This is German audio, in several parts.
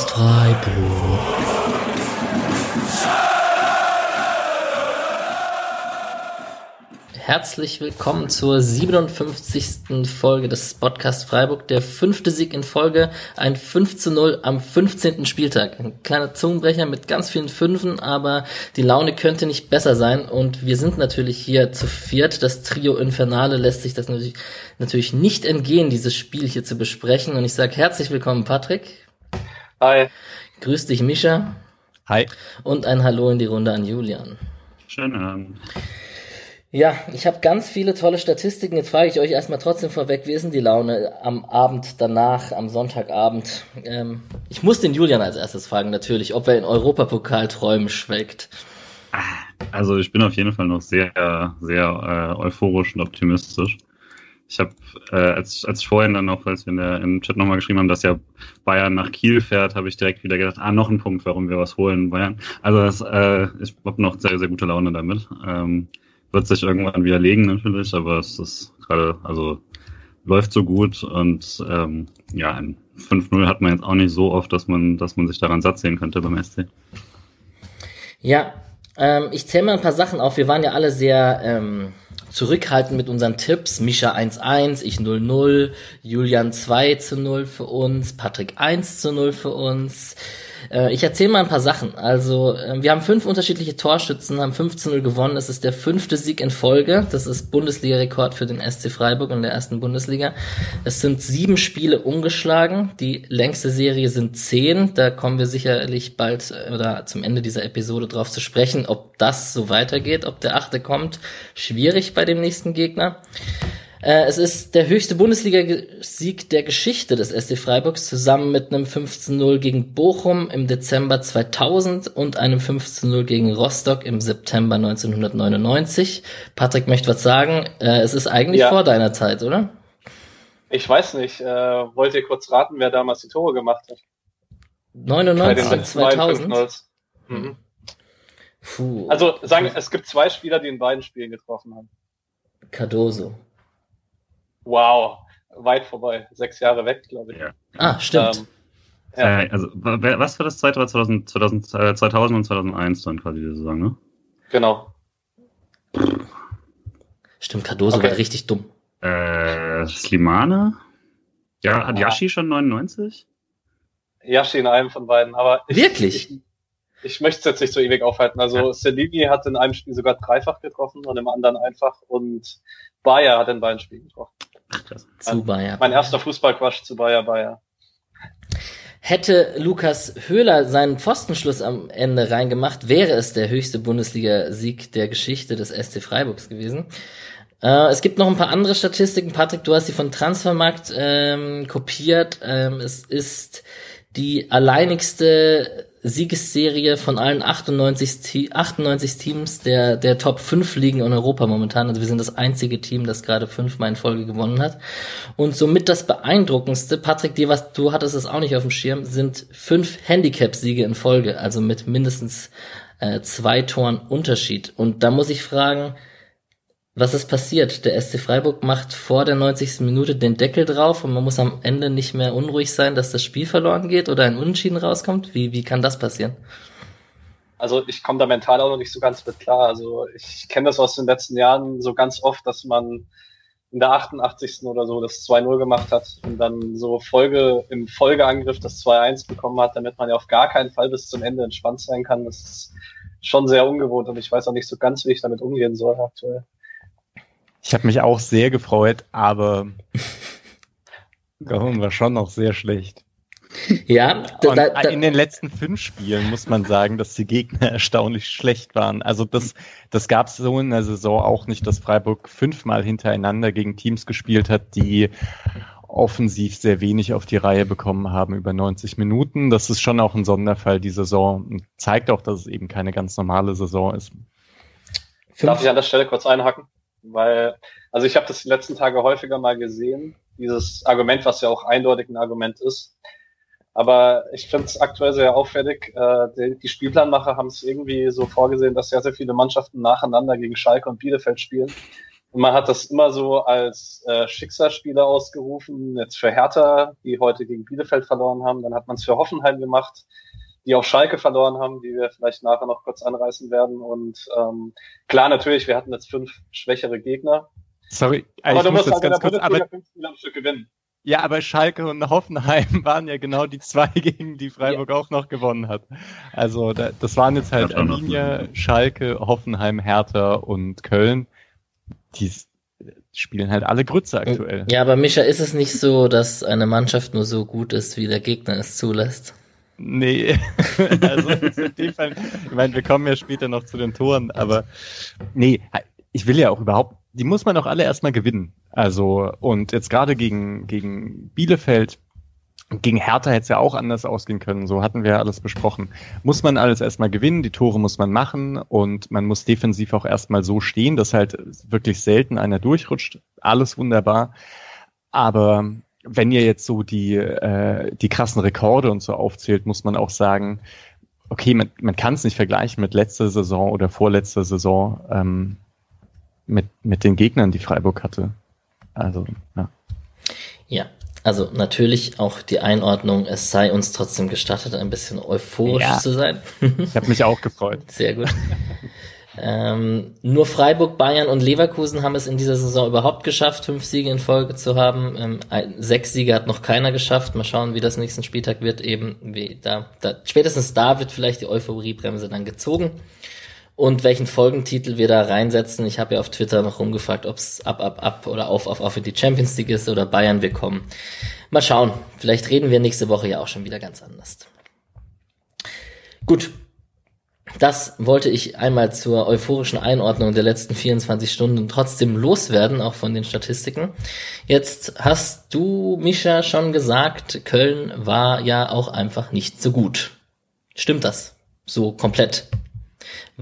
Podcast Freiburg. Herzlich willkommen zur 57. Folge des Podcast Freiburg. Der fünfte Sieg in Folge, ein 5 zu 0 am 15. Spieltag. Ein kleiner Zungenbrecher mit ganz vielen Fünfen, aber die Laune könnte nicht besser sein. Und wir sind natürlich hier zu viert. Das Trio Infernale lässt sich das natürlich, natürlich nicht entgehen, dieses Spiel hier zu besprechen. Und ich sage herzlich willkommen, Patrick. Hi. Grüß dich, Mischa. Hi. Und ein Hallo in die Runde an Julian. Schönen Abend. Ja, ich habe ganz viele tolle Statistiken. Jetzt frage ich euch erstmal trotzdem vorweg, wie ist denn die Laune am Abend danach, am Sonntagabend? Ähm, ich muss den Julian als erstes fragen, natürlich, ob er in Europapokalträumen schwelgt. Also ich bin auf jeden Fall noch sehr, sehr äh, euphorisch und optimistisch. Ich habe, äh, als, als vorhin dann noch, als wir in der, im Chat nochmal geschrieben haben, dass ja Bayern nach Kiel fährt, habe ich direkt wieder gedacht, ah, noch ein Punkt, warum wir was holen, Bayern. Also das, äh, ich habe noch sehr, sehr gute Laune damit. Ähm, wird sich irgendwann widerlegen natürlich, aber es ist gerade, also läuft so gut und ähm, ja, ein 5-0 hat man jetzt auch nicht so oft, dass man, dass man sich daran satt sehen könnte beim SC. Ja, ähm, ich zähle mal ein paar Sachen auf. Wir waren ja alle sehr ähm, zurückhaltend mit unseren Tipps. Misha 1-1, ich 0-0, Julian 2 zu 0 für uns, Patrick 1 zu 0 für uns. Äh, ich erzähle mal ein paar Sachen. Also, äh, wir haben fünf unterschiedliche Torschützen, haben 15-0 gewonnen. Das ist der fünfte Sieg in Folge. Das ist Bundesliga-Rekord für den SC Freiburg in der ersten Bundesliga. Es sind sieben Spiele umgeschlagen. Die längste Serie sind zehn. Da kommen wir sicherlich bald äh, oder zum Ende dieser Episode drauf zu sprechen, ob das so weitergeht, ob der achte kommt. Schwierig bei dem nächsten Gegner. Äh, es ist der höchste Bundesliga-Sieg der Geschichte des SC Freiburgs, zusammen mit einem 15-0 gegen Bochum im Dezember 2000 und einem 15-0 gegen Rostock im September 1999. Patrick möchte was sagen. Äh, es ist eigentlich ja. vor deiner Zeit, oder? Ich weiß nicht. Äh, wollt ihr kurz raten, wer damals die Tore gemacht hat? 99 und 2000? Mhm. Puh. Also sagen, es gibt zwei Spieler, die in beiden Spielen getroffen haben. Cardoso. Wow, weit vorbei. Sechs Jahre weg, glaube ich. Ja. Ah, stimmt. Ähm, ja. Äh, also, was für das zweite war 2000, 2000, 2000 und 2001 dann quasi die Saison, ne? Genau. Stimmt, Cardoso okay. war richtig dumm. Äh, Slimane? Ja, hat Yashi schon 99? Yashi in einem von beiden, aber. Ich, Wirklich? Ich, ich möchte es jetzt nicht so ewig aufhalten. Also ja. Selini hat in einem Spiel sogar dreifach getroffen und im anderen einfach und Bayer hat in beiden Spielen getroffen. Zu Bayer. Mein erster Fußballquatsch zu Bayer Bayer. Hätte Lukas Höhler seinen Pfostenschluss am Ende reingemacht, wäre es der höchste Bundesliga-Sieg der Geschichte des SC Freiburgs gewesen. Äh, es gibt noch ein paar andere Statistiken. Patrick, du hast sie von Transfermarkt ähm, kopiert. Ähm, es ist die alleinigste Siegesserie von allen 98, 98 Teams der, der Top 5 Ligen in Europa momentan. Also wir sind das einzige Team, das gerade fünfmal in Folge gewonnen hat. Und somit das beeindruckendste, Patrick, dir was, du hattest es auch nicht auf dem Schirm, sind fünf Handicap-Siege in Folge, also mit mindestens äh, zwei Toren Unterschied. Und da muss ich fragen, was ist passiert? Der SC Freiburg macht vor der 90. Minute den Deckel drauf und man muss am Ende nicht mehr unruhig sein, dass das Spiel verloren geht oder ein Unentschieden rauskommt. Wie, wie kann das passieren? Also ich komme da mental auch noch nicht so ganz mit klar. Also ich kenne das aus den letzten Jahren so ganz oft, dass man in der 88. oder so das 2-0 gemacht hat und dann so Folge im Folgeangriff das 2-1 bekommen hat, damit man ja auf gar keinen Fall bis zum Ende entspannt sein kann. Das ist schon sehr ungewohnt und ich weiß auch nicht so ganz, wie ich damit umgehen soll aktuell. Ich habe mich auch sehr gefreut, aber Gahun war schon noch sehr schlecht. Ja, da, da, in den letzten fünf Spielen muss man sagen, dass die Gegner erstaunlich schlecht waren. Also das, das gab es so in der Saison auch nicht, dass Freiburg fünfmal hintereinander gegen Teams gespielt hat, die offensiv sehr wenig auf die Reihe bekommen haben über 90 Minuten. Das ist schon auch ein Sonderfall die Saison und zeigt auch, dass es eben keine ganz normale Saison ist. Darf ich an der Stelle kurz einhaken? Weil, also ich habe das die letzten Tage häufiger mal gesehen, dieses Argument, was ja auch eindeutig ein Argument ist. Aber ich finde es aktuell sehr auffällig. Äh, die, die Spielplanmacher haben es irgendwie so vorgesehen, dass sehr, sehr viele Mannschaften nacheinander gegen Schalke und Bielefeld spielen. Und man hat das immer so als äh, Schicksalsspieler ausgerufen, jetzt für Hertha, die heute gegen Bielefeld verloren haben. Dann hat man es für Hoffenheim gemacht, die auch Schalke verloren haben, die wir vielleicht nachher noch kurz anreißen werden. Und ähm, klar, natürlich, wir hatten jetzt fünf schwächere Gegner. Sorry, aber du musst halt ganz kurz, aber, fünf Spiele am Stück gewinnen. Ja, aber Schalke und Hoffenheim waren ja genau die zwei, gegen die Freiburg ja. auch noch gewonnen hat. Also da, das waren jetzt halt Arminia, Schalke, Hoffenheim, Hertha und Köln die spielen halt alle Grütze aktuell. Ja, aber Mischa, ist es nicht so, dass eine Mannschaft nur so gut ist, wie der Gegner es zulässt? Nee, also in Fall, ich meine, wir kommen ja später noch zu den Toren, aber nee, ich will ja auch überhaupt, die muss man auch alle erstmal gewinnen. Also, und jetzt gerade gegen, gegen Bielefeld gegen Hertha hätte es ja auch anders ausgehen können, so hatten wir ja alles besprochen. Muss man alles erstmal gewinnen, die Tore muss man machen und man muss defensiv auch erstmal so stehen, dass halt wirklich selten einer durchrutscht. Alles wunderbar. Aber wenn ihr jetzt so die, äh, die krassen Rekorde und so aufzählt, muss man auch sagen, okay, man, man kann es nicht vergleichen mit letzter Saison oder vorletzter Saison ähm, mit, mit den Gegnern, die Freiburg hatte. Also, ja. Ja, also natürlich auch die Einordnung, es sei uns trotzdem gestattet, ein bisschen euphorisch ja. zu sein. ich habe mich auch gefreut. Sehr gut. Ähm, nur Freiburg, Bayern und Leverkusen haben es in dieser Saison überhaupt geschafft, fünf Siege in Folge zu haben. Ähm, sechs Siege hat noch keiner geschafft. Mal schauen, wie das nächsten Spieltag wird. Eben wie da, da spätestens da wird vielleicht die Euphoriebremse dann gezogen und welchen Folgentitel wir da reinsetzen. Ich habe ja auf Twitter noch rumgefragt, ob es ab, ab, ab oder auf, auf, auf in die Champions League ist oder Bayern wir kommen. Mal schauen. Vielleicht reden wir nächste Woche ja auch schon wieder ganz anders. Gut. Das wollte ich einmal zur euphorischen Einordnung der letzten 24 Stunden trotzdem loswerden, auch von den Statistiken. Jetzt hast du, Misha, schon gesagt, Köln war ja auch einfach nicht so gut. Stimmt das? So komplett?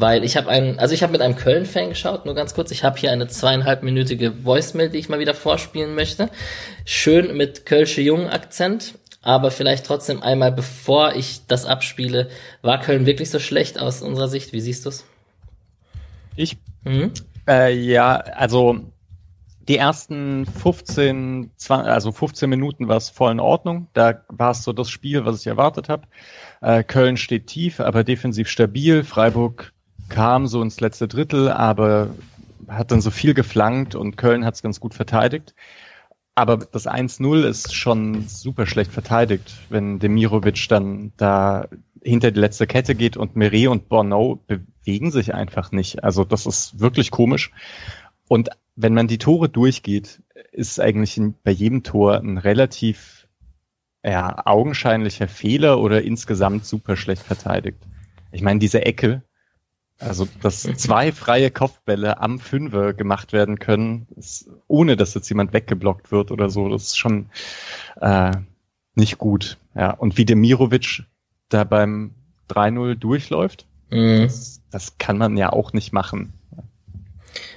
weil ich habe einen, also ich habe mit einem Köln-Fan geschaut, nur ganz kurz. Ich habe hier eine zweieinhalbminütige Voicemail, die ich mal wieder vorspielen möchte. Schön mit Kölsche Jungen-Akzent, aber vielleicht trotzdem einmal, bevor ich das abspiele, war Köln wirklich so schlecht aus unserer Sicht? Wie siehst du's? Ich? Mhm. Äh, ja, also die ersten 15, 20, also 15 Minuten war es voll in Ordnung. Da war es so das Spiel, was ich erwartet habe. Äh, Köln steht tief, aber defensiv stabil. Freiburg kam so ins letzte Drittel, aber hat dann so viel geflankt und Köln hat es ganz gut verteidigt. Aber das 1-0 ist schon super schlecht verteidigt, wenn Demirovic dann da hinter die letzte Kette geht und Meret und Borneau bewegen sich einfach nicht. Also das ist wirklich komisch. Und wenn man die Tore durchgeht, ist eigentlich bei jedem Tor ein relativ ja, augenscheinlicher Fehler oder insgesamt super schlecht verteidigt. Ich meine, diese Ecke, also, dass zwei freie Kopfbälle am Fünfer gemacht werden können, ist, ohne dass jetzt jemand weggeblockt wird oder so, das ist schon äh, nicht gut. Ja, und wie Demirovic da beim 3-0 durchläuft, mhm. das, das kann man ja auch nicht machen.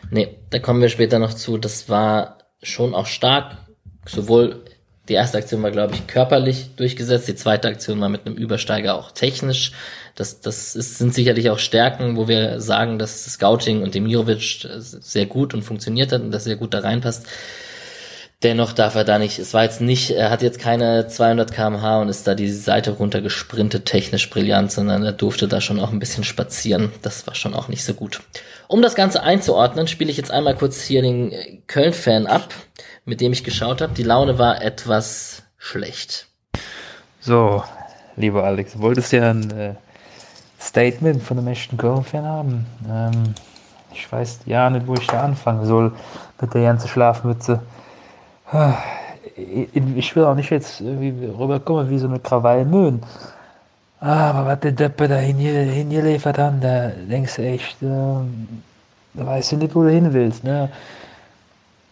Nee, da kommen wir später noch zu. Das war schon auch stark, sowohl die erste Aktion war, glaube ich, körperlich durchgesetzt. Die zweite Aktion war mit einem Übersteiger auch technisch. Das, das ist, sind sicherlich auch Stärken, wo wir sagen, dass Scouting und Demirovic sehr gut und funktioniert hat und das sehr gut da reinpasst. Dennoch darf er da nicht, es war jetzt nicht, er hat jetzt keine 200 kmh und ist da die Seite runter gesprintet, technisch brillant, sondern er durfte da schon auch ein bisschen spazieren. Das war schon auch nicht so gut. Um das Ganze einzuordnen, spiele ich jetzt einmal kurz hier den Köln-Fan ab mit dem ich geschaut habe. Die Laune war etwas schlecht. So, lieber Alex, wolltest ja ein äh, Statement von einem echten Köln-Fan haben. Ähm, ich weiß ja nicht, wo ich da anfangen soll mit der ganzen Schlafmütze. Ich will auch nicht jetzt rüberkommen wie so eine Krawallmöhn. Aber was der Deppe da hingeliefert haben, da denkst du echt, äh, da weißt du nicht, wo du hin willst. Ne?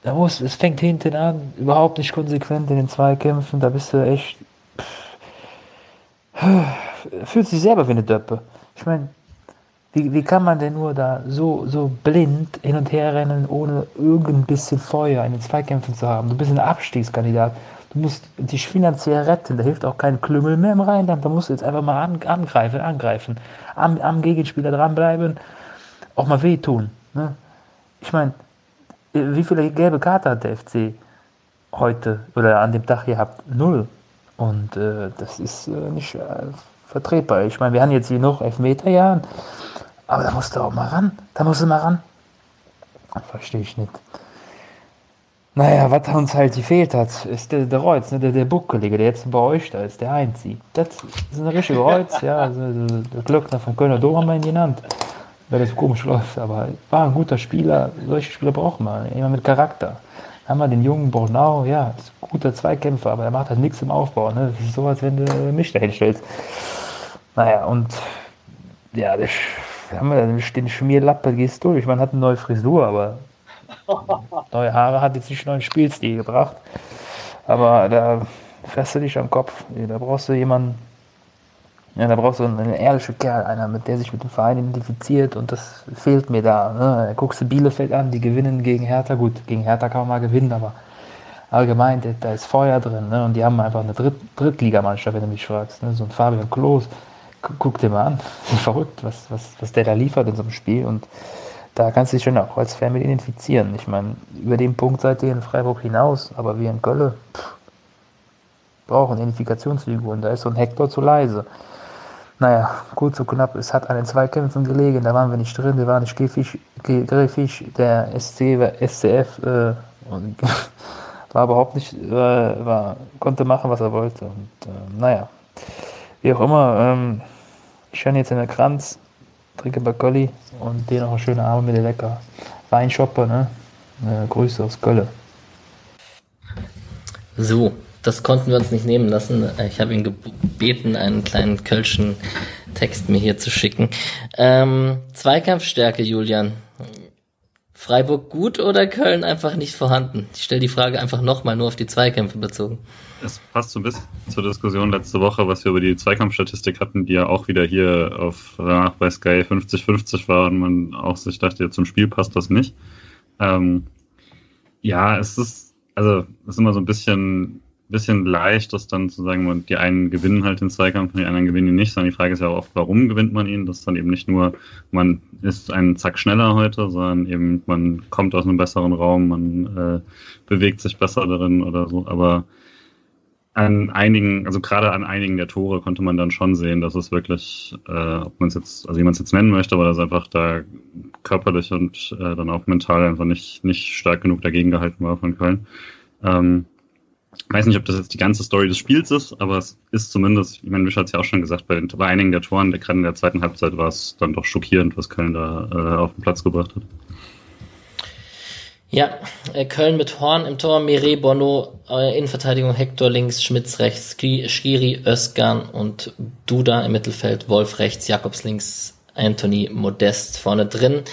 da muss, es fängt hinten an, überhaupt nicht konsequent in den Zweikämpfen, da bist du echt, fühlt sich selber wie eine Döppe. Ich meine, wie, wie kann man denn nur da so, so blind hin und her rennen, ohne irgendein bisschen Feuer in den Zweikämpfen zu haben? Du bist ein Abstiegskandidat. Du musst dich finanziell retten. Da hilft auch kein Klüngel mehr im Rheinland. Da musst du jetzt einfach mal an, angreifen, angreifen. Am, am Gegenspieler dranbleiben. Auch mal wehtun. Ne? Ich meine, wie viele gelbe Karte hat der FC heute oder an dem Tag gehabt? Null. Und äh, das ist äh, nicht äh, vertretbar. Ich meine, wir haben jetzt hier noch Elfmeterjahren, aber da musst du auch mal ran. Da musst du mal ran. Verstehe ich nicht. Naja, was uns halt gefehlt hat, ist der, der Reutz, ne, der, der Buckkollege, der jetzt bei euch da ist, der Heinzi. Das ist ein richtiger Reutz, ja, also, der Glöckner von Kölner Dom haben wir ihn genannt, weil das komisch läuft, aber war ein guter Spieler, solche Spieler braucht man, jemand mit Charakter. Haben wir den jungen Bornau, ja, ist ein guter Zweikämpfer, aber er macht halt nichts im Aufbau, ne? das ist so, als wenn du mich da hinstellst. Naja, und ja, das, haben wir den Schmierlappe, gehst durch, man hat eine neue Frisur, aber Neue Haare hat jetzt nicht neuen Spielstil gebracht. Aber da fährst du dich am Kopf. Da brauchst du jemanden, ja, da brauchst du einen ehrlichen Kerl, einer, mit der sich mit dem Verein identifiziert und das fehlt mir da. Ne? Da guckst du Bielefeld an, die gewinnen gegen Hertha. Gut, gegen Hertha kann man mal gewinnen, aber allgemein, da ist Feuer drin ne? und die haben einfach eine Dritt Drittligamannschaft, wenn du mich fragst. Ne? So ein Fabian Klos, guck dir mal an, verrückt, was, was, was der da liefert in so einem Spiel und da kannst du dich schon auch als Fan mit identifizieren. Ich meine, über den Punkt seid ihr in Freiburg hinaus, aber wir in Köln brauchen Identifikationsfigur und da ist so ein Hector zu leise. Naja, gut so knapp, es hat an den Zweikämpfen gelegen, da waren wir nicht drin, wir waren nicht griffig, der SC, SCF äh, war überhaupt nicht, äh, war, konnte machen, was er wollte. Und äh, naja, wie auch immer, ähm, ich stand jetzt in der Kranz, trinke Baccoli und dir noch einen schönen Abend mit der lecker Weinschoppe, ne? Äh, Grüße aus Köln. So, das konnten wir uns nicht nehmen lassen. Ich habe ihn gebeten, einen kleinen kölschen Text mir hier zu schicken. Ähm, Zweikampfstärke, Julian. Freiburg gut oder Köln einfach nicht vorhanden? Ich stelle die Frage einfach nochmal nur auf die Zweikämpfe bezogen. Es passt so ein bisschen zur Diskussion letzte Woche, was wir über die Zweikampfstatistik hatten, die ja auch wieder hier auf danach bei Sky 50-50 war und man auch sich dachte, zum Spiel passt das nicht. Ähm, ja, es ist, also es ist immer so ein bisschen bisschen leicht, das dann zu sagen, die einen gewinnen halt den Zweikampf und die anderen gewinnen ihn nicht, sondern die Frage ist ja auch oft, warum gewinnt man ihn? Das ist dann eben nicht nur, man ist einen Zack schneller heute, sondern eben man kommt aus einem besseren Raum, man äh, bewegt sich besser darin oder so, aber an einigen, also gerade an einigen der Tore konnte man dann schon sehen, dass es wirklich, äh, ob man es jetzt, also wie man es jetzt nennen möchte, aber das einfach da körperlich und äh, dann auch mental einfach nicht, nicht stark genug dagegen gehalten war von Köln. Ähm, weiß nicht, ob das jetzt die ganze Story des Spiels ist, aber es ist zumindest, ich meine, Misch hat es ja auch schon gesagt, bei, bei einigen der Toren, gerade in der zweiten Halbzeit war es dann doch schockierend, was Köln da äh, auf den Platz gebracht hat. Ja, äh, Köln mit Horn im Tor, Mire, Bono, äh, Innenverteidigung Hector links, Schmitz rechts, Skiri, Özkan und Duda im Mittelfeld, Wolf rechts, Jakobs links, Anthony Modest vorne drin.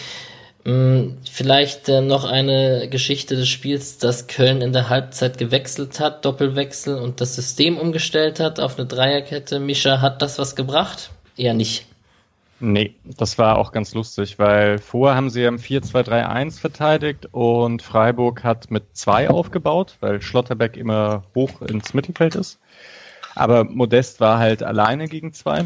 Hm, vielleicht äh, noch eine Geschichte des Spiels, dass Köln in der Halbzeit gewechselt hat, Doppelwechsel und das System umgestellt hat auf eine Dreierkette. Mischa, hat das was gebracht? Eher nicht. Nee, das war auch ganz lustig, weil vorher haben sie im 4-2-3-1 verteidigt und Freiburg hat mit zwei aufgebaut, weil Schlotterbeck immer hoch ins Mittelfeld ist. Aber Modest war halt alleine gegen zwei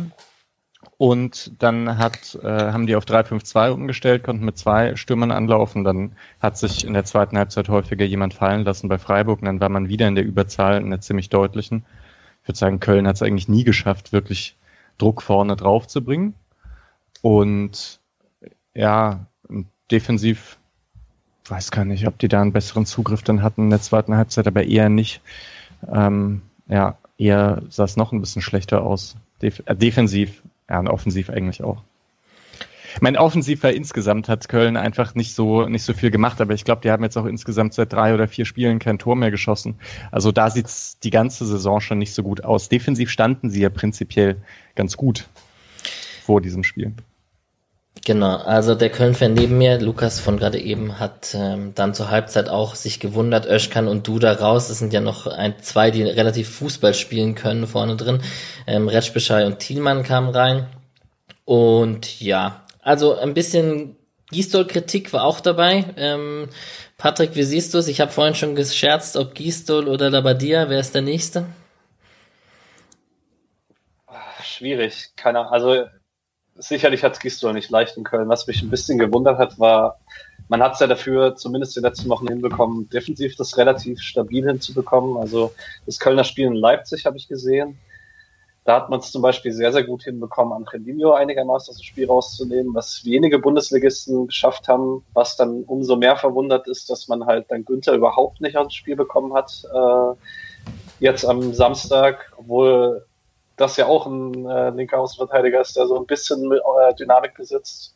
und dann hat, äh, haben die auf 3-5-2 umgestellt, konnten mit zwei Stürmern anlaufen. Dann hat sich in der zweiten Halbzeit häufiger jemand fallen lassen bei Freiburg. Und dann war man wieder in der Überzahl, in der ziemlich deutlichen. Ich würde sagen, Köln hat es eigentlich nie geschafft, wirklich Druck vorne drauf zu bringen. Und ja, defensiv weiß gar nicht, ob die da einen besseren Zugriff dann hatten in der zweiten Halbzeit, aber eher nicht. Ähm, ja, eher sah es noch ein bisschen schlechter aus. Def äh, defensiv ja, und offensiv eigentlich auch. Mein Offensiver insgesamt hat Köln einfach nicht so nicht so viel gemacht, aber ich glaube, die haben jetzt auch insgesamt seit drei oder vier Spielen kein Tor mehr geschossen. Also da sieht's die ganze Saison schon nicht so gut aus. Defensiv standen sie ja prinzipiell ganz gut vor diesem Spiel. Genau, also der Köln-Fan neben mir, Lukas von gerade eben, hat ähm, dann zur Halbzeit auch sich gewundert, Öschkan und Duda raus. Das sind ja noch ein, zwei, die relativ Fußball spielen können vorne drin. Ähm, Retschbeschei und Thielmann kamen rein. Und ja, also ein bisschen Gistol-Kritik war auch dabei. Ähm, Patrick, wie siehst du es? Ich habe vorhin schon gescherzt, ob Gistol oder Labadia, wer ist der Nächste? Schwierig, keiner. Also sicherlich hat Gisdol nicht leicht in Köln. Was mich ein bisschen gewundert hat, war, man hat es ja dafür zumindest die letzten Wochen hinbekommen, defensiv das relativ stabil hinzubekommen. Also das Kölner Spiel in Leipzig habe ich gesehen. Da hat man es zum Beispiel sehr, sehr gut hinbekommen, Angelino einigermaßen aus dem Spiel rauszunehmen, was wenige Bundesligisten geschafft haben, was dann umso mehr verwundert ist, dass man halt dann Günther überhaupt nicht aus dem Spiel bekommen hat. Äh, jetzt am Samstag, obwohl das ja auch ein äh, linker Außenverteidiger ist, der so ein bisschen äh, Dynamik besitzt.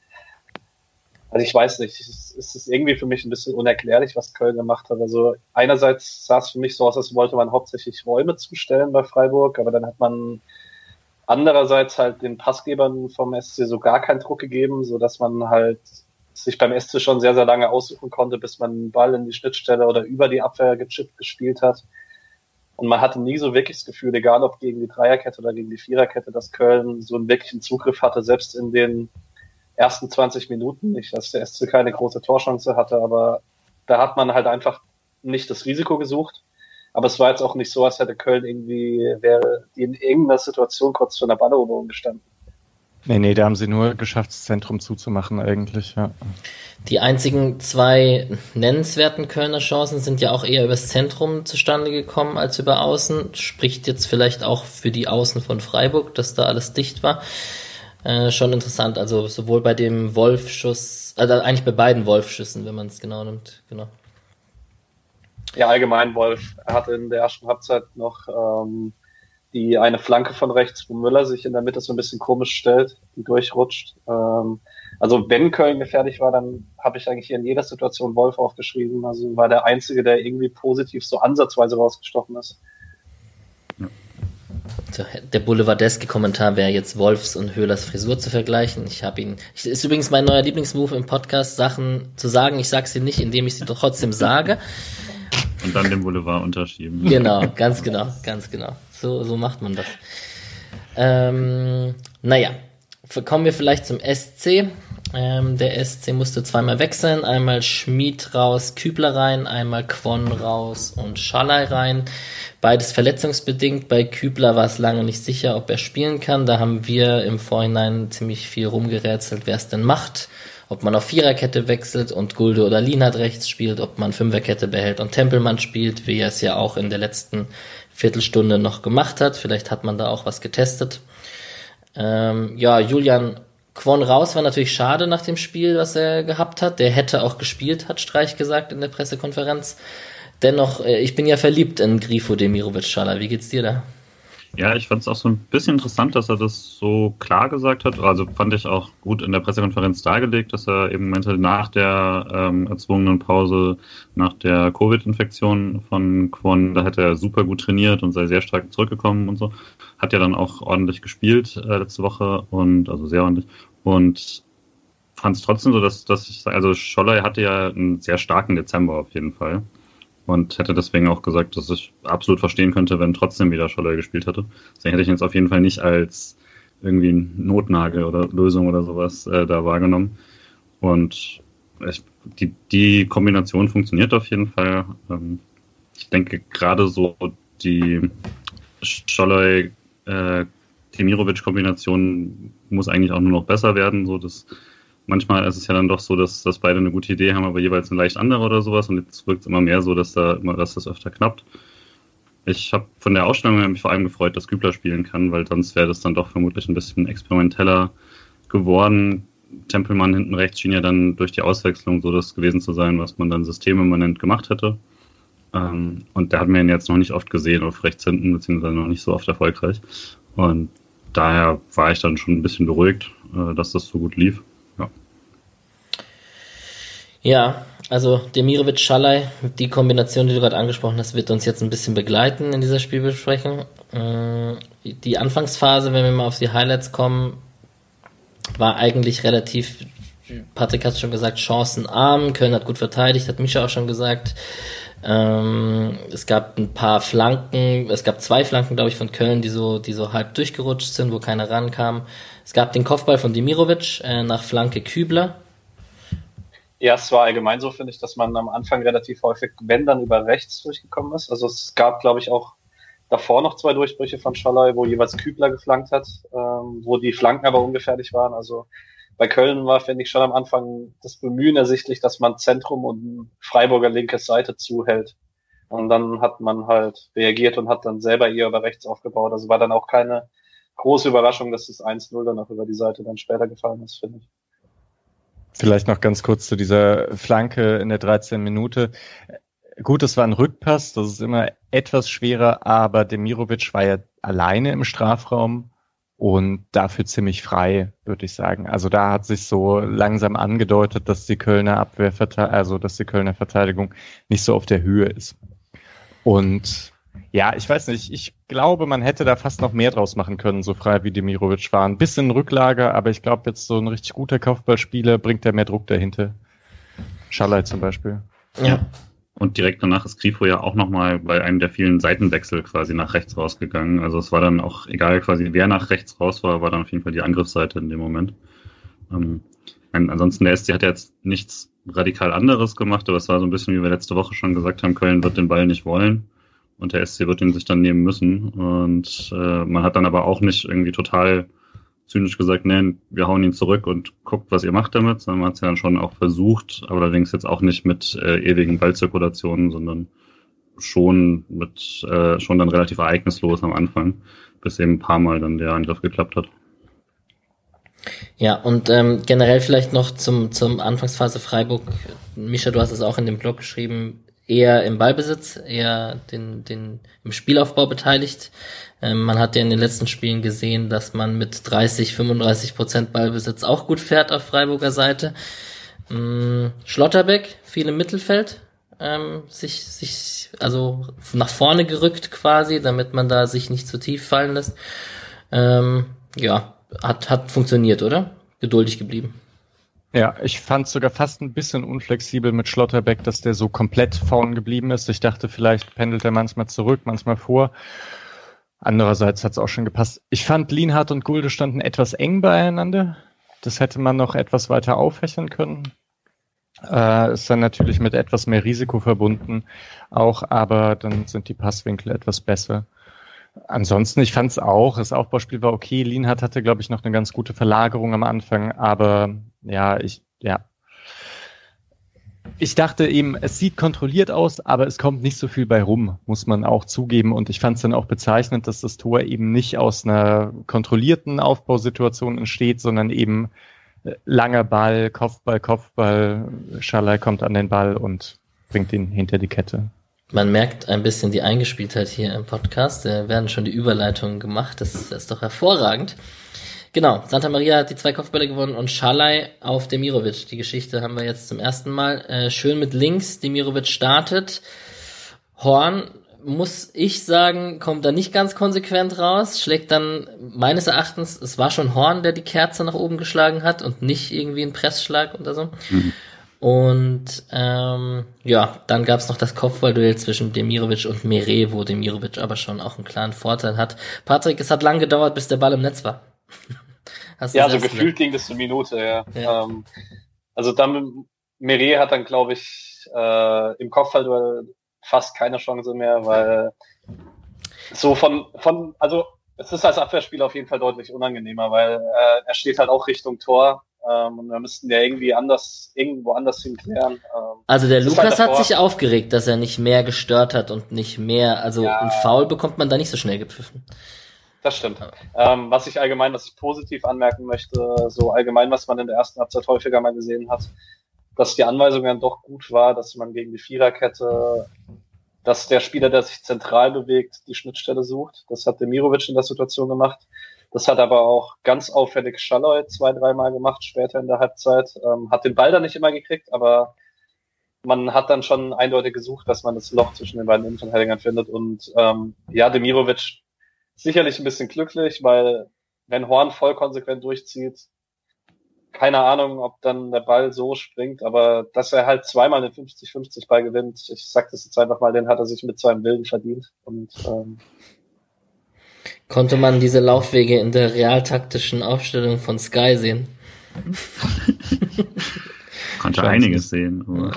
Also ich weiß nicht, es ist irgendwie für mich ein bisschen unerklärlich, was Köln gemacht hat. Also einerseits sah es für mich so aus, als wollte man hauptsächlich Räume zustellen bei Freiburg, aber dann hat man andererseits halt den Passgebern vom SC so gar keinen Druck gegeben, so dass man halt sich beim SC schon sehr, sehr lange aussuchen konnte, bis man den Ball in die Schnittstelle oder über die Abwehr gechippt gespielt hat. Und man hatte nie so wirklich das Gefühl, egal ob gegen die Dreierkette oder gegen die Viererkette, dass Köln so einen wirklichen Zugriff hatte, selbst in den ersten 20 Minuten. Nicht, dass der SC keine große Torchance hatte, aber da hat man halt einfach nicht das Risiko gesucht. Aber es war jetzt auch nicht so, als hätte Köln irgendwie, wäre in irgendeiner Situation kurz vor einer Balleroberung gestanden. Nee, nee, da haben sie nur geschafft, das Zentrum zuzumachen eigentlich, ja. Die einzigen zwei nennenswerten Kölner Chancen sind ja auch eher übers Zentrum zustande gekommen als über Außen. Spricht jetzt vielleicht auch für die Außen von Freiburg, dass da alles dicht war. Äh, schon interessant. Also sowohl bei dem Wolfschuss, also eigentlich bei beiden Wolfschüssen, wenn man es genau nimmt, genau. Ja, allgemein Wolf. Er hatte in der ersten Halbzeit noch ähm, die eine Flanke von rechts, wo Müller sich in der Mitte so ein bisschen komisch stellt, die durchrutscht. Ähm, also wenn Köln gefährlich war, dann habe ich eigentlich hier in jeder Situation Wolf aufgeschrieben. Also war der Einzige, der irgendwie positiv so ansatzweise rausgestochen ist. Der boulevardeske Kommentar wäre jetzt Wolfs und Höhlers Frisur zu vergleichen. Ich habe ihn. Ich, ist übrigens mein neuer Lieblingsmove im Podcast, Sachen zu sagen. Ich sage sie nicht, indem ich sie trotzdem sage. Und dann den Boulevard unterschieben. Genau, ganz genau, ganz genau. So, so macht man das. Ähm, naja, kommen wir vielleicht zum SC. Ähm, der SC musste zweimal wechseln. Einmal Schmied raus, Kübler rein, einmal Quon raus und Schalay rein. Beides verletzungsbedingt. Bei Kübler war es lange nicht sicher, ob er spielen kann. Da haben wir im Vorhinein ziemlich viel rumgerätselt, wer es denn macht. Ob man auf Viererkette wechselt und Gulde oder Lienhardt rechts spielt, ob man Fünferkette behält und Tempelmann spielt, wie er es ja auch in der letzten Viertelstunde noch gemacht hat. Vielleicht hat man da auch was getestet. Ähm, ja, Julian Quon raus war natürlich schade nach dem Spiel, was er gehabt hat. Der hätte auch gespielt, hat Streich gesagt in der Pressekonferenz. Dennoch, äh, ich bin ja verliebt in Grifo Demirovic Schala. Wie geht's dir da? Ja, ich fand es auch so ein bisschen interessant, dass er das so klar gesagt hat. Also fand ich auch gut in der Pressekonferenz dargelegt, dass er eben meinte, nach der ähm, erzwungenen Pause, nach der Covid-Infektion von Kwon, da hätte er super gut trainiert und sei sehr stark zurückgekommen und so. Hat ja dann auch ordentlich gespielt äh, letzte Woche und also sehr ordentlich. Und fand es trotzdem so, dass, dass ich also Scholler hatte ja einen sehr starken Dezember auf jeden Fall und hätte deswegen auch gesagt, dass ich absolut verstehen könnte, wenn trotzdem wieder Scholler gespielt hätte. Deswegen hätte ich ihn jetzt auf jeden Fall nicht als irgendwie Notnagel oder Lösung oder sowas äh, da wahrgenommen. Und ich, die, die Kombination funktioniert auf jeden Fall. Ähm, ich denke gerade so die Scholler äh, Demirovic-Kombination muss eigentlich auch nur noch besser werden. So, das manchmal ist es ja dann doch so, dass, dass beide eine gute Idee haben, aber jeweils eine leicht andere oder sowas. Und jetzt wirkt es immer mehr so, dass da immer, dass das öfter knappt. Ich habe von der Ausstellung mich vor allem gefreut, dass Kübler spielen kann, weil sonst wäre das dann doch vermutlich ein bisschen experimenteller geworden. Tempelmann hinten rechts schien ja dann durch die Auswechslung so das gewesen zu sein, was man dann systemimmanent gemacht hätte. Ähm, und da hat man ihn jetzt noch nicht oft gesehen auf rechts hinten, beziehungsweise noch nicht so oft erfolgreich. Und daher war ich dann schon ein bisschen beruhigt, äh, dass das so gut lief. Ja, also Demirovic Schalay, die Kombination, die du gerade angesprochen hast, wird uns jetzt ein bisschen begleiten in dieser Spielbesprechung. Äh, die Anfangsphase, wenn wir mal auf die Highlights kommen, war eigentlich relativ, Patrick hat schon gesagt, chancenarm. Köln hat gut verteidigt, hat Mischa auch schon gesagt. Ähm, es gab ein paar Flanken, es gab zwei Flanken, glaube ich, von Köln, die so, die so halb durchgerutscht sind, wo keiner rankam. Es gab den Kopfball von Demirovic äh, nach Flanke Kübler ja, es war allgemein so, finde ich, dass man am Anfang relativ häufig, wenn dann über rechts durchgekommen ist. Also es gab, glaube ich, auch davor noch zwei Durchbrüche von Schalay, wo jeweils Kübler geflankt hat, ähm, wo die Flanken aber ungefährlich waren. Also bei Köln war, finde ich, schon am Anfang das Bemühen ersichtlich, dass man Zentrum und Freiburger linke Seite zuhält. Und dann hat man halt reagiert und hat dann selber eher über rechts aufgebaut. Also war dann auch keine große Überraschung, dass das 1-0 dann auch über die Seite dann später gefallen ist, finde ich. Vielleicht noch ganz kurz zu dieser Flanke in der 13. Minute. Gut, es war ein Rückpass, das ist immer etwas schwerer, aber Demirovic war ja alleine im Strafraum und dafür ziemlich frei, würde ich sagen. Also da hat sich so langsam angedeutet, dass die Kölner Abwehr, also dass die Kölner Verteidigung nicht so auf der Höhe ist. Und ja, ich weiß nicht, ich glaube, man hätte da fast noch mehr draus machen können, so frei wie Demirovic war. Ein bisschen Rücklage, aber ich glaube, jetzt so ein richtig guter Kopfballspieler bringt da mehr Druck dahinter. Schallei zum Beispiel. Ja. Und direkt danach ist Grifo ja auch nochmal bei einem der vielen Seitenwechsel quasi nach rechts rausgegangen. Also es war dann auch egal quasi, wer nach rechts raus war, war dann auf jeden Fall die Angriffsseite in dem Moment. Ähm, ansonsten der SC hat jetzt nichts radikal anderes gemacht, aber es war so ein bisschen, wie wir letzte Woche schon gesagt haben, Köln wird den Ball nicht wollen und der SC wird ihn sich dann nehmen müssen. Und äh, man hat dann aber auch nicht irgendwie total zynisch gesagt, nee, wir hauen ihn zurück und guckt, was ihr macht damit, sondern man hat es ja dann schon auch versucht, aber allerdings jetzt auch nicht mit äh, ewigen Ballzirkulationen, sondern schon mit äh, schon dann relativ ereignislos am Anfang, bis eben ein paar Mal dann der Angriff geklappt hat. Ja, und ähm, generell vielleicht noch zum, zum Anfangsphase Freiburg. Mischa, du hast es auch in dem Blog geschrieben, eher im Ballbesitz, eher den, den, im Spielaufbau beteiligt. Ähm, man hat ja in den letzten Spielen gesehen, dass man mit 30, 35 Prozent Ballbesitz auch gut fährt auf Freiburger Seite. Ähm, Schlotterbeck, viel im Mittelfeld, ähm, sich, sich, also nach vorne gerückt quasi, damit man da sich nicht zu tief fallen lässt. Ähm, ja, hat, hat funktioniert, oder? Geduldig geblieben. Ja, ich fand sogar fast ein bisschen unflexibel mit Schlotterbeck, dass der so komplett vorn geblieben ist. Ich dachte, vielleicht pendelt er manchmal zurück, manchmal vor. Andererseits hat es auch schon gepasst. Ich fand, Lienhardt und Gulde standen etwas eng beieinander. Das hätte man noch etwas weiter auffächern können. Äh, ist dann natürlich mit etwas mehr Risiko verbunden, auch, aber dann sind die Passwinkel etwas besser. Ansonsten, ich fand es auch, das Aufbauspiel war okay. Lienhardt hatte, glaube ich, noch eine ganz gute Verlagerung am Anfang, aber ja, ich, ja. Ich dachte eben, es sieht kontrolliert aus, aber es kommt nicht so viel bei rum, muss man auch zugeben. Und ich fand es dann auch bezeichnend, dass das Tor eben nicht aus einer kontrollierten Aufbausituation entsteht, sondern eben äh, langer Ball, Kopfball, Kopfball, Schalai kommt an den Ball und bringt ihn hinter die Kette. Man merkt ein bisschen die Eingespieltheit hier im Podcast. Da werden schon die Überleitungen gemacht. Das, das ist doch hervorragend. Genau, Santa Maria hat die zwei Kopfbälle gewonnen und Schalai auf Demirovic. Die Geschichte haben wir jetzt zum ersten Mal. Äh, schön mit links, Demirovic startet. Horn, muss ich sagen, kommt da nicht ganz konsequent raus, schlägt dann meines Erachtens, es war schon Horn, der die Kerze nach oben geschlagen hat und nicht irgendwie ein Pressschlag oder so. Mhm. Und ähm, ja, dann gab's noch das Kopfballduell zwischen Demirovic und Mere, wo Demirovic aber schon auch einen klaren Vorteil hat. Patrick, es hat lang gedauert, bis der Ball im Netz war. ja, so gefühlt ging das eine Minute, ja. ja. Ähm, also dann, Meret hat dann, glaube ich, äh, im Kopfball fast keine Chance mehr, weil so von, von, also es ist als Abwehrspieler auf jeden Fall deutlich unangenehmer, weil äh, er steht halt auch Richtung Tor ähm, und wir müssten ja irgendwie anders, irgendwo anders hinklären. Ähm, also der Lukas halt hat sich aufgeregt, dass er nicht mehr gestört hat und nicht mehr, also ja. ein Foul bekommt man da nicht so schnell gepfiffen. Das stimmt. Ähm, was ich allgemein, was ich positiv anmerken möchte, so allgemein, was man in der ersten Halbzeit häufiger mal gesehen hat, dass die Anweisung dann doch gut war, dass man gegen die Viererkette, dass der Spieler, der sich zentral bewegt, die Schnittstelle sucht. Das hat Demirovic in der Situation gemacht. Das hat aber auch ganz auffällig Schalloy zwei, dreimal gemacht, später in der Halbzeit. Ähm, hat den Ball dann nicht immer gekriegt, aber man hat dann schon eindeutig gesucht, dass man das Loch zwischen den beiden Innenverteidigern findet. Und ähm, ja, Demirovic sicherlich ein bisschen glücklich, weil wenn Horn voll konsequent durchzieht, keine Ahnung, ob dann der Ball so springt, aber dass er halt zweimal den 50-50 Ball gewinnt, ich sag das jetzt einfach mal, den hat er sich mit seinem Willen verdient. Und ähm, Konnte man diese Laufwege in der realtaktischen Aufstellung von Sky sehen? Konnte einiges sehen.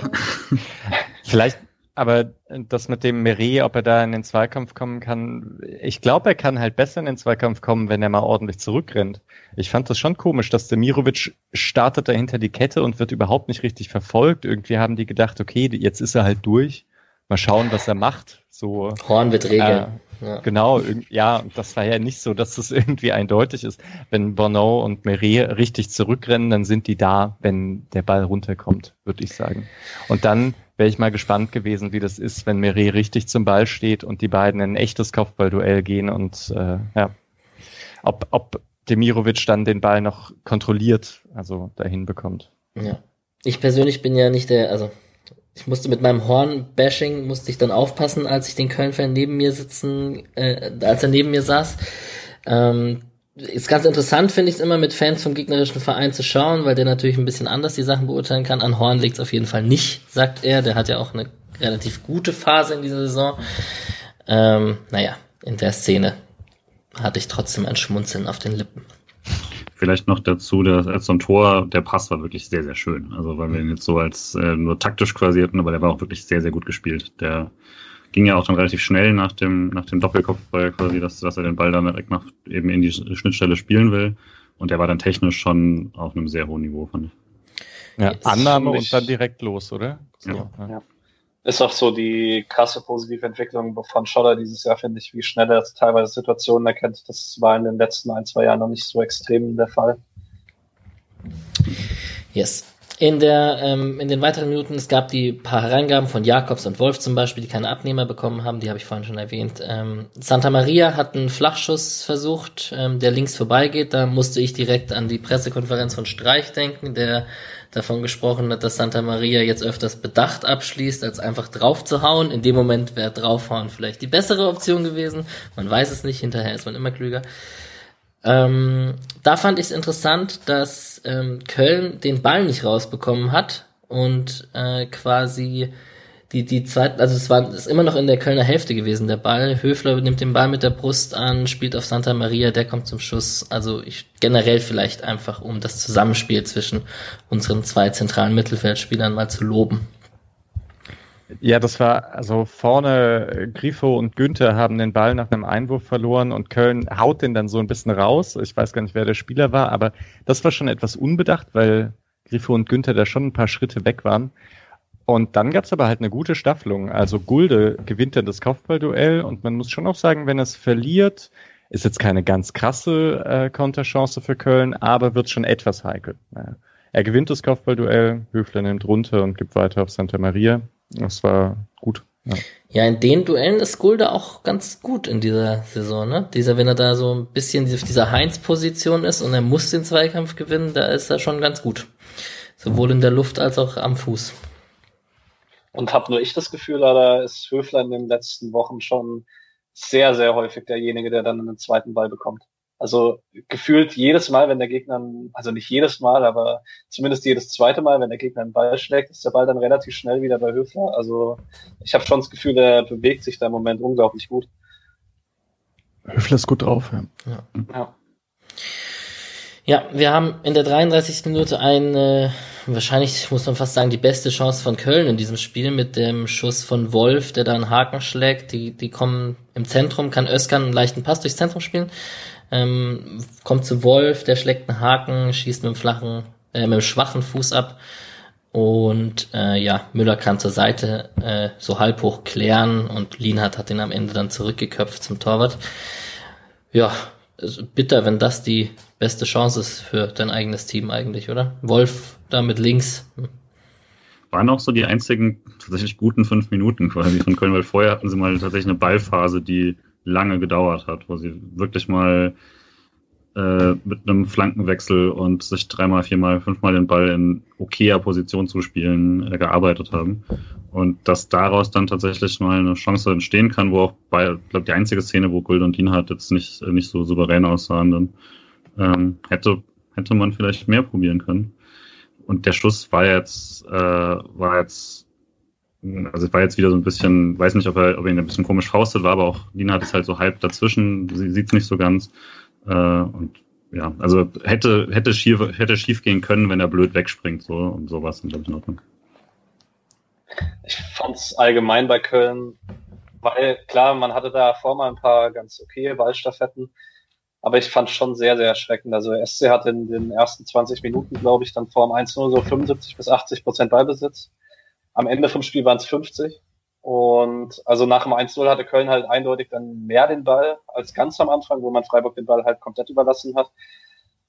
Vielleicht aber das mit dem Meret, ob er da in den Zweikampf kommen kann, ich glaube, er kann halt besser in den Zweikampf kommen, wenn er mal ordentlich zurückrennt. Ich fand das schon komisch, dass Demirovic startet dahinter die Kette und wird überhaupt nicht richtig verfolgt. Irgendwie haben die gedacht, okay, jetzt ist er halt durch. Mal schauen, was er macht. So. Horn wird regeln. Äh, ja. Genau, ja, das war ja nicht so, dass das irgendwie eindeutig ist. Wenn Bono und Meret richtig zurückrennen, dann sind die da, wenn der Ball runterkommt, würde ich sagen. Und dann wäre ich mal gespannt gewesen, wie das ist, wenn Meret richtig zum Ball steht und die beiden in ein echtes Kopfballduell gehen und äh, ja, ob, ob Demirovic dann den Ball noch kontrolliert, also dahin bekommt. Ja. Ich persönlich bin ja nicht der, also ich musste mit meinem Horn-Bashing, musste ich dann aufpassen, als ich den Köln-Fan neben mir sitzen, äh, als er neben mir saß. Ähm, ist ganz interessant, finde ich es immer, mit Fans vom gegnerischen Verein zu schauen, weil der natürlich ein bisschen anders die Sachen beurteilen kann. An Horn liegt es auf jeden Fall nicht, sagt er. Der hat ja auch eine relativ gute Phase in dieser Saison. Ähm, naja, in der Szene hatte ich trotzdem ein Schmunzeln auf den Lippen. Vielleicht noch dazu, dass als so ein Tor, der Pass war wirklich sehr, sehr schön. Also weil wir ihn jetzt so als äh, nur taktisch quasi hatten, aber der war auch wirklich sehr, sehr gut gespielt. Der ging ja auch dann relativ schnell nach dem, nach dem Doppelkopfball quasi, dass, dass er den Ball dann direkt nach, eben in die Schnittstelle spielen will. Und der war dann technisch schon auf einem sehr hohen Niveau, fand ich. Ja, Annahme und dann direkt los, oder? So, ja. ja. Ist auch so die krasse positive Entwicklung von Schotter dieses Jahr, finde ich, wie schnell er teilweise Situationen erkennt. Das war in den letzten ein, zwei Jahren noch nicht so extrem der Fall. Yes. In, der, ähm, in den weiteren Minuten, es gab die paar Hereingaben von Jakobs und Wolf zum Beispiel, die keine Abnehmer bekommen haben, die habe ich vorhin schon erwähnt. Ähm, Santa Maria hat einen Flachschuss versucht, ähm, der links vorbeigeht. Da musste ich direkt an die Pressekonferenz von Streich denken, der davon gesprochen hat, dass Santa Maria jetzt öfters bedacht abschließt, als einfach drauf zu hauen. In dem Moment wäre draufhauen vielleicht die bessere Option gewesen. Man weiß es nicht, hinterher ist man immer klüger. Ähm, da fand ich es interessant, dass ähm, Köln den Ball nicht rausbekommen hat und äh, quasi die, die zweite, also es war ist immer noch in der Kölner Hälfte gewesen, der Ball. Höfler nimmt den Ball mit der Brust an, spielt auf Santa Maria, der kommt zum Schuss. Also ich generell vielleicht einfach, um das Zusammenspiel zwischen unseren zwei zentralen Mittelfeldspielern mal zu loben. Ja, das war also vorne äh, Grifo und Günther haben den Ball nach einem Einwurf verloren und Köln haut den dann so ein bisschen raus. Ich weiß gar nicht, wer der Spieler war, aber das war schon etwas unbedacht, weil Grifo und Günther da schon ein paar Schritte weg waren. Und dann gab's aber halt eine gute Staffelung. Also Gulde gewinnt dann das Kopfballduell und man muss schon auch sagen, wenn es verliert, ist jetzt keine ganz krasse äh, Konterchance für Köln, aber wird schon etwas heikel. Naja. Er gewinnt das Kopfballduell, Höfler nimmt runter und gibt weiter auf Santa Maria. Das war gut. Ja. ja, in den Duellen ist Gulde auch ganz gut in dieser Saison, ne? Dieser, wenn er da so ein bisschen auf dieser Heinz-Position ist und er muss den Zweikampf gewinnen, da ist er schon ganz gut. Sowohl in der Luft als auch am Fuß. Und habe nur ich das Gefühl, da ist Höfler in den letzten Wochen schon sehr, sehr häufig derjenige, der dann einen zweiten Ball bekommt. Also gefühlt jedes Mal, wenn der Gegner, also nicht jedes Mal, aber zumindest jedes zweite Mal, wenn der Gegner einen Ball schlägt, ist der Ball dann relativ schnell wieder bei Höfler. Also ich habe schon das Gefühl, der bewegt sich da im Moment unglaublich gut. Höfler ist gut drauf, ja. ja. ja. Ja, wir haben in der 33. Minute eine, wahrscheinlich muss man fast sagen, die beste Chance von Köln in diesem Spiel mit dem Schuss von Wolf, der da einen Haken schlägt. Die, die kommen im Zentrum, kann Özkan einen leichten Pass durchs Zentrum spielen ähm, kommt zu Wolf, der schlägt einen Haken, schießt mit dem flachen, äh, mit dem schwachen Fuß ab. Und äh, ja, Müller kann zur Seite äh, so halb hoch klären und Lienhardt hat ihn am Ende dann zurückgeköpft zum Torwart. Ja, bitter, wenn das die beste Chance ist für dein eigenes Team eigentlich, oder? Wolf da mit links. Waren auch so die einzigen tatsächlich guten fünf Minuten quasi von Köln, weil vorher hatten sie mal tatsächlich eine Ballphase, die lange gedauert hat, wo sie wirklich mal äh, mit einem Flankenwechsel und sich dreimal, viermal, fünfmal den Ball in okayer Position zu spielen äh, gearbeitet haben. Und dass daraus dann tatsächlich mal eine Chance entstehen kann, wo auch bei, ich glaube, die einzige Szene, wo Guld und Dienhardt jetzt nicht, nicht so souverän aussahen, dann ähm, hätte, hätte man vielleicht mehr probieren können. Und der Schuss war jetzt, äh, war jetzt also es war jetzt wieder so ein bisschen, weiß nicht, ob er, ob er ihn ein bisschen komisch faustet war, aber auch Lina hat es halt so halb dazwischen, sie sieht es nicht so ganz. Äh, und ja, also hätte, hätte schief, hätte schief gehen können, wenn er blöd wegspringt, so und sowas, glaube ich, in Ordnung. Ich fand es allgemein bei Köln, weil klar, man hatte da vor mal ein paar ganz okay Ballstaffetten, aber ich fand schon sehr, sehr erschreckend. Also SC hat in den ersten 20 Minuten, glaube ich, dann vor dem 1-0 so 75 bis 80 Prozent Ballbesitz. Am Ende vom Spiel waren es 50. Und also nach dem 1-0 hatte Köln halt eindeutig dann mehr den Ball als ganz am Anfang, wo man Freiburg den Ball halt komplett überlassen hat.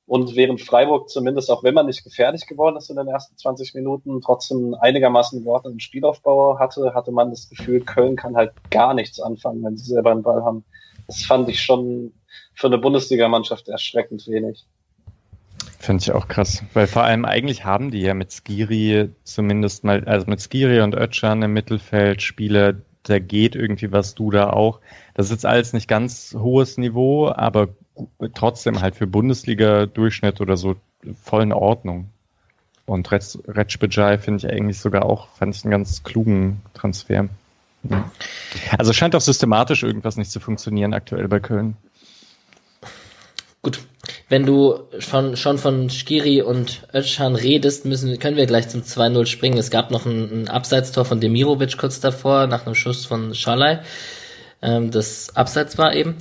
Und während Freiburg zumindest, auch wenn man nicht gefährlich geworden ist in den ersten 20 Minuten, trotzdem einigermaßen im Spielaufbau hatte, hatte man das Gefühl, Köln kann halt gar nichts anfangen, wenn sie selber den Ball haben. Das fand ich schon für eine Bundesligamannschaft erschreckend wenig. Finde ich auch krass, weil vor allem eigentlich haben die ja mit Skiri zumindest mal, also mit Skiri und Ötchan im Mittelfeld Spieler, da geht irgendwie was, du da auch. Das ist jetzt alles nicht ganz hohes Niveau, aber trotzdem halt für Bundesliga-Durchschnitt oder so voll in Ordnung. Und Retschbejai finde ich eigentlich sogar auch, fand ich einen ganz klugen Transfer. Also scheint auch systematisch irgendwas nicht zu funktionieren aktuell bei Köln. Gut, wenn du schon, schon von Skiri und Özcan redest, müssen, können wir gleich zum 2-0 springen. Es gab noch ein, ein Abseitstor von Demirovic kurz davor, nach einem Schuss von Schalay. Ähm, das Abseits war eben.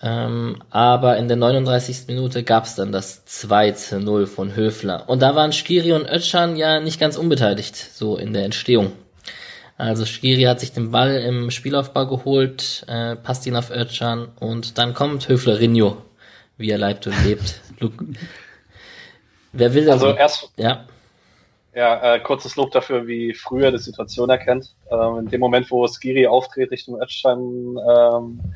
Ähm, aber in der 39. Minute gab es dann das 2 zu 0 von Höfler. Und da waren Skiri und Özcan ja nicht ganz unbeteiligt, so in der Entstehung. Also Skiri hat sich den Ball im Spielaufbau geholt, äh, passt ihn auf Özcan und dann kommt Höfler Rinjo, wie er leibt und lebt. Wer will da? Also erst, ja. Ja, äh, kurzes Lob dafür, wie früher die Situation erkennt. Ähm, in dem Moment, wo Skiri auftritt Richtung Özcan, ähm,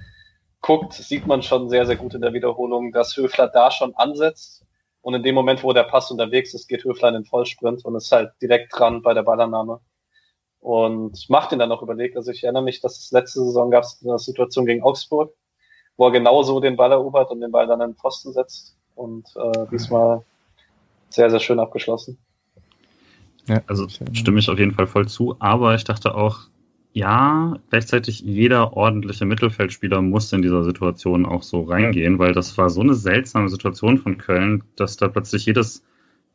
guckt, sieht man schon sehr, sehr gut in der Wiederholung, dass Höfler da schon ansetzt. Und in dem Moment, wo der Pass unterwegs ist, geht Höfler in den Vollsprint und ist halt direkt dran bei der Ballannahme. Und macht ihn dann auch überlegt. Also ich erinnere mich, dass letzte Saison gab es eine Situation gegen Augsburg, wo er genauso den Ball erobert und den Ball dann in den Pfosten setzt. Und äh, diesmal sehr, sehr schön abgeschlossen. Ja, also stimme ich auf jeden Fall voll zu, aber ich dachte auch, ja, gleichzeitig jeder ordentliche Mittelfeldspieler muss in dieser Situation auch so reingehen, weil das war so eine seltsame Situation von Köln, dass da plötzlich jedes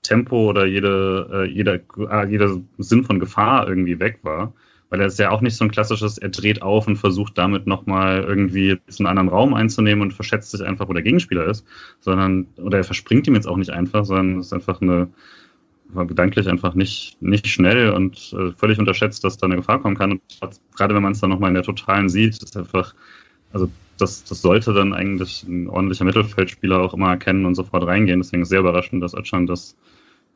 Tempo oder jede, äh, jeder, äh, jeder Sinn von Gefahr irgendwie weg war. Weil er ist ja auch nicht so ein klassisches, er dreht auf und versucht damit nochmal irgendwie einen anderen Raum einzunehmen und verschätzt sich einfach, wo der Gegenspieler ist, sondern, oder er verspringt ihm jetzt auch nicht einfach, sondern es ist einfach eine, war gedanklich einfach nicht, nicht schnell und äh, völlig unterschätzt, dass da eine Gefahr kommen kann. Und gerade wenn man es dann nochmal in der Totalen sieht, ist einfach, also das, das sollte dann eigentlich ein ordentlicher Mittelfeldspieler auch immer erkennen und sofort reingehen. Deswegen ist sehr überraschend, dass Özcan das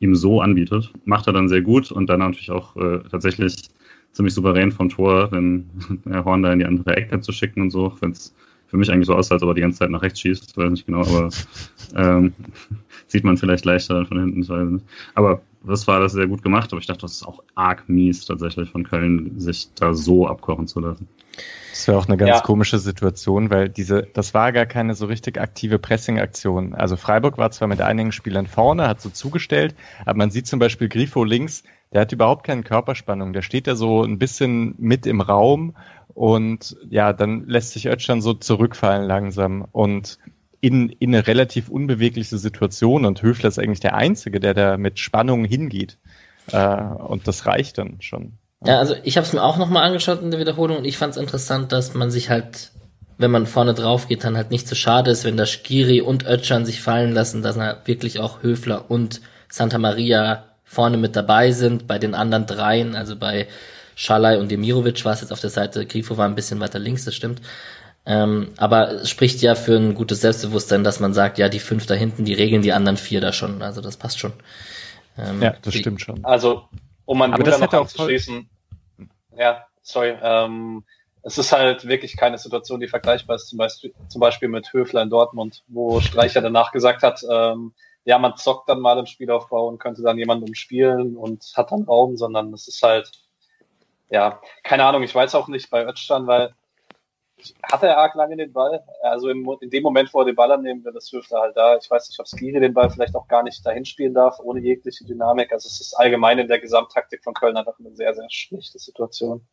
ihm so anbietet. Macht er dann sehr gut und dann natürlich auch äh, tatsächlich ziemlich souverän vom Tor, den Herr Horn da in die andere Ecke zu schicken und so, wenn es für mich eigentlich so aussah, als ob er die ganze Zeit nach rechts schießt, weiß nicht genau, aber ähm, sieht man vielleicht leichter von hinten, ich weiß nicht. Aber das war das sehr gut gemacht, aber ich dachte, das ist auch arg mies tatsächlich von Köln, sich da so abkochen zu lassen. Das wäre auch eine ganz ja. komische Situation, weil diese, das war gar keine so richtig aktive Pressing-Aktion. Also Freiburg war zwar mit einigen Spielern vorne, hat so zugestellt, aber man sieht zum Beispiel Grifo links, der hat überhaupt keine Körperspannung. Der steht da so ein bisschen mit im Raum und ja, dann lässt sich Özcan so zurückfallen langsam und in, in eine relativ unbewegliche Situation und Höfler ist eigentlich der Einzige, der da mit Spannung hingeht. Äh, und das reicht dann schon. Ja, also ich habe es mir auch nochmal angeschaut in der Wiederholung und ich fand es interessant, dass man sich halt, wenn man vorne drauf geht, dann halt nicht so schade ist, wenn da Skiri und Özcan sich fallen lassen, dass halt wirklich auch Höfler und Santa Maria vorne mit dabei sind. Bei den anderen dreien, also bei Schalay und Demirovic war es jetzt auf der Seite, Grifo war ein bisschen weiter links, das stimmt. Ähm, aber es spricht ja für ein gutes Selbstbewusstsein, dass man sagt, ja, die fünf da hinten, die regeln die anderen vier da schon. Also das passt schon. Ähm, ja, das die, stimmt schon. Also, um an das noch anzuschließen, ja, sorry, ähm, es ist halt wirklich keine Situation, die vergleichbar ist, zum Beispiel, zum Beispiel mit Höfler in Dortmund, wo Streicher danach gesagt hat, ähm, ja, man zockt dann mal im Spielaufbau und könnte dann jemanden umspielen und hat dann Raum, sondern es ist halt, ja, keine Ahnung, ich weiß auch nicht bei Özcan, weil hatte er arg lange den Ball. Also im, in dem Moment, wo er den Ball annimmt, wird das Hüfter halt da. Ich weiß nicht, ob Skiri den Ball vielleicht auch gar nicht dahin spielen darf, ohne jegliche Dynamik. Also es ist allgemein in der Gesamttaktik von Köln einfach eine sehr, sehr schlechte Situation.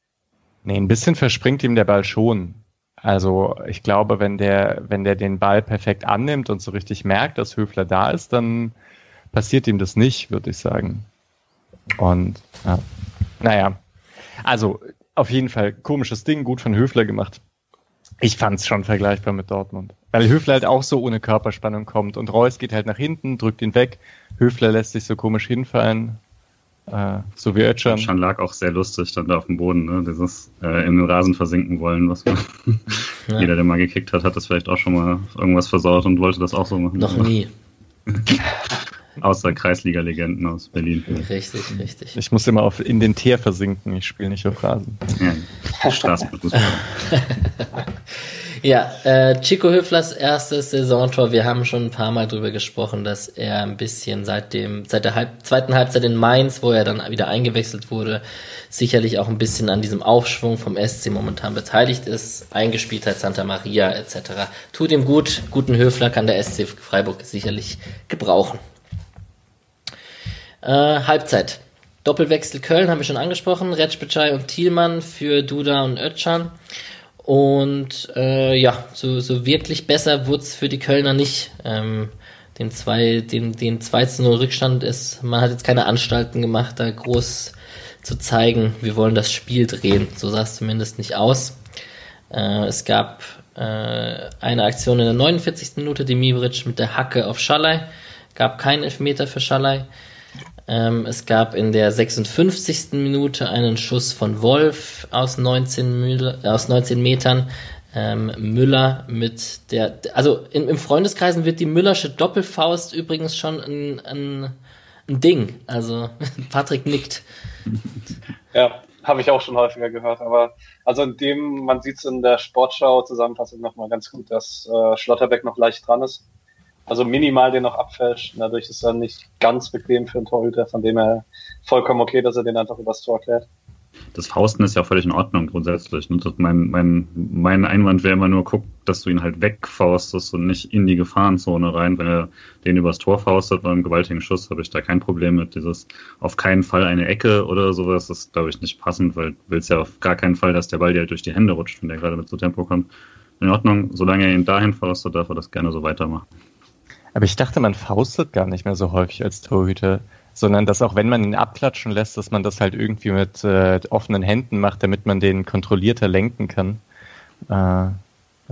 Nee, ein bisschen verspringt ihm der Ball schon. Also ich glaube, wenn der, wenn der den Ball perfekt annimmt und so richtig merkt, dass Höfler da ist, dann passiert ihm das nicht, würde ich sagen. Und ja. naja, Also, auf jeden Fall komisches Ding, gut von Höfler gemacht. Ich fand es schon vergleichbar mit Dortmund. Weil Höfler halt auch so ohne Körperspannung kommt und Reus geht halt nach hinten, drückt ihn weg. Höfler lässt sich so komisch hinfallen. Äh, so wie Ötchan. Ötchan lag auch sehr lustig dann da auf dem Boden, ne? Dieses äh, in den Rasen versinken wollen, was man ja. jeder, der mal gekickt hat, hat das vielleicht auch schon mal irgendwas versaut und wollte das auch so machen. Noch nie. Außer Kreisliga-Legenden aus Berlin. Richtig, richtig. Ich muss immer auf in den Teer versinken, ich spiele nicht auf Rasen. Ja, Straßenfußball. Ja, äh, Chico Höflers erstes Saisontor, wir haben schon ein paar Mal drüber gesprochen, dass er ein bisschen seit dem, seit der Halb zweiten Halbzeit in Mainz, wo er dann wieder eingewechselt wurde, sicherlich auch ein bisschen an diesem Aufschwung vom SC momentan beteiligt ist, eingespielt hat Santa Maria etc. Tut ihm gut, guten Höfler kann der SC Freiburg sicherlich gebrauchen. Äh, Halbzeit. Doppelwechsel Köln haben wir schon angesprochen, Retschbetschei und Thielmann für Duda und Özcan. Und äh, ja, so, so wirklich besser wurde es für die Kölner nicht. Ähm, den, zwei, den, den 2 zu 0 Rückstand ist, man hat jetzt keine Anstalten gemacht, da groß zu zeigen, wir wollen das Spiel drehen. So sah es zumindest nicht aus. Äh, es gab äh, eine Aktion in der 49. Minute, Dimibric mit der Hacke auf Schalay. Gab keinen Elfmeter für Schalay. Ähm, es gab in der 56. Minute einen Schuss von Wolf aus 19, Müller, aus 19 Metern. Ähm, Müller mit der, also in, im Freundeskreisen wird die Müllersche Doppelfaust übrigens schon ein, ein, ein Ding. Also Patrick nickt. Ja, habe ich auch schon häufiger gehört. Aber also in dem, man sieht es in der Sportschau Zusammenfassung nochmal ganz gut, dass äh, Schlotterbeck noch leicht dran ist also minimal den noch abfälscht. Dadurch ist er nicht ganz bequem für einen Torhüter, von dem er vollkommen okay, dass er den einfach übers Tor klärt. Das Fausten ist ja völlig in Ordnung grundsätzlich. Ne? Mein, mein, mein Einwand wäre immer nur, guck, dass du ihn halt wegfaustest und nicht in die Gefahrenzone rein. Wenn er den übers Tor faustet bei einem gewaltigen Schuss, habe ich da kein Problem mit. Dieses auf keinen Fall eine Ecke oder sowas, das ist, glaube ich, nicht passend, weil du willst ja auf gar keinen Fall, dass der Ball dir halt durch die Hände rutscht, wenn der gerade mit so Tempo kommt. In Ordnung, solange er ihn dahin faustet, darf er das gerne so weitermachen. Aber ich dachte, man faustet gar nicht mehr so häufig als Torhüter, sondern dass auch wenn man ihn abklatschen lässt, dass man das halt irgendwie mit äh, offenen Händen macht, damit man den kontrollierter lenken kann. Äh,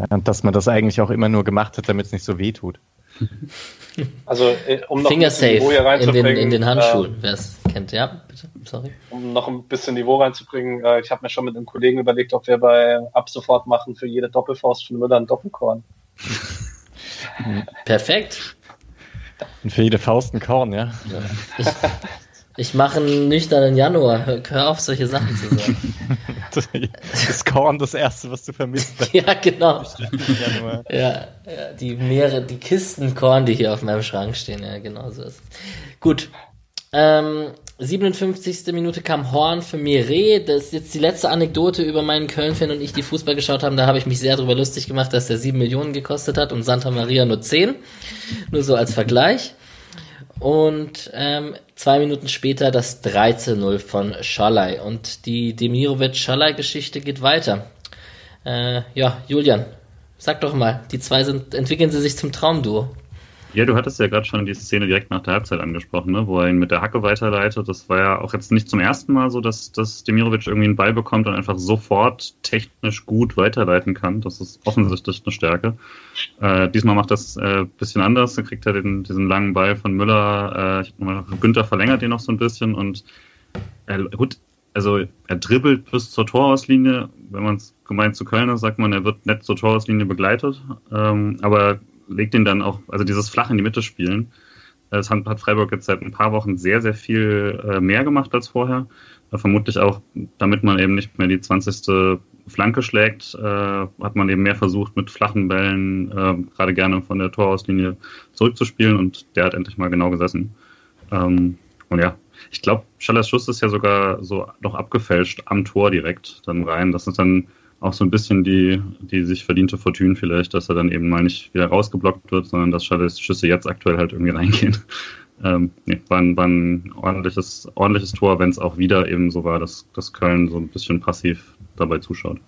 und dass man das eigentlich auch immer nur gemacht hat, damit es nicht so weh tut. Also, äh, um noch Finger safe in den, in den Handschuhen, äh, wer es kennt. Ja, bitte, sorry. Um noch ein bisschen Niveau reinzubringen, äh, ich habe mir schon mit einem Kollegen überlegt, ob wir bei ab sofort machen für jede Doppelfaust von Müller ein Doppelkorn. Perfekt. Und für jede Faust ein Korn, ja. Ich, ich mache einen nüchternen Januar. Hör auf, solche Sachen zu sagen. Das Korn das erste, was du vermisst. ja, genau. Ja, ja, die mehrere, die Kisten Korn, die hier auf meinem Schrank stehen. Ja, genau so ist es. Gut. Ähm, 57. Minute kam Horn für Mire. Das ist jetzt die letzte Anekdote über meinen Köln-Fan und ich, die Fußball geschaut haben. Da habe ich mich sehr darüber lustig gemacht, dass der 7 Millionen gekostet hat und Santa Maria nur 10. Nur so als Vergleich. Und ähm, zwei Minuten später das 13-0 von Schalay. Und die Demirovic-Schalay-Geschichte geht weiter. Äh, ja, Julian, sag doch mal, die zwei sind, entwickeln sie sich zum Traumduo. Ja, du hattest ja gerade schon die Szene direkt nach der Halbzeit angesprochen, ne? wo er ihn mit der Hacke weiterleitet. Das war ja auch jetzt nicht zum ersten Mal so, dass, dass Demirovic irgendwie einen Ball bekommt und einfach sofort technisch gut weiterleiten kann. Das ist offensichtlich eine Stärke. Äh, diesmal macht das äh, bisschen anders. Dann kriegt er den, diesen langen Ball von Müller. Äh, ich mal, Günther verlängert den noch so ein bisschen und er, gut, also er dribbelt bis zur Torauslinie. Wenn man es gemeint zu Köln ist, sagt man, er wird nett zur Torauslinie begleitet. Ähm, aber legt ihn dann auch, also dieses flach in die Mitte spielen, das hat, Freiburg jetzt seit ein paar Wochen sehr, sehr viel äh, mehr gemacht als vorher. Äh, vermutlich auch, damit man eben nicht mehr die 20. Flanke schlägt, äh, hat man eben mehr versucht, mit flachen Bällen gerade gerne von der Torauslinie zurückzuspielen und der hat endlich mal genau gesessen. Ähm, und ja, ich glaube, Schallers Schuss ist ja sogar so noch abgefälscht am Tor direkt dann rein. Das ist dann auch so ein bisschen die, die sich verdiente Fortune vielleicht, dass er dann eben mal nicht wieder rausgeblockt wird, sondern dass Schüsse jetzt aktuell halt irgendwie reingehen. Ähm, nee, war ein, war ein ordentliches, ordentliches Tor, wenn es auch wieder eben so war, dass, dass Köln so ein bisschen passiv dabei zuschaut.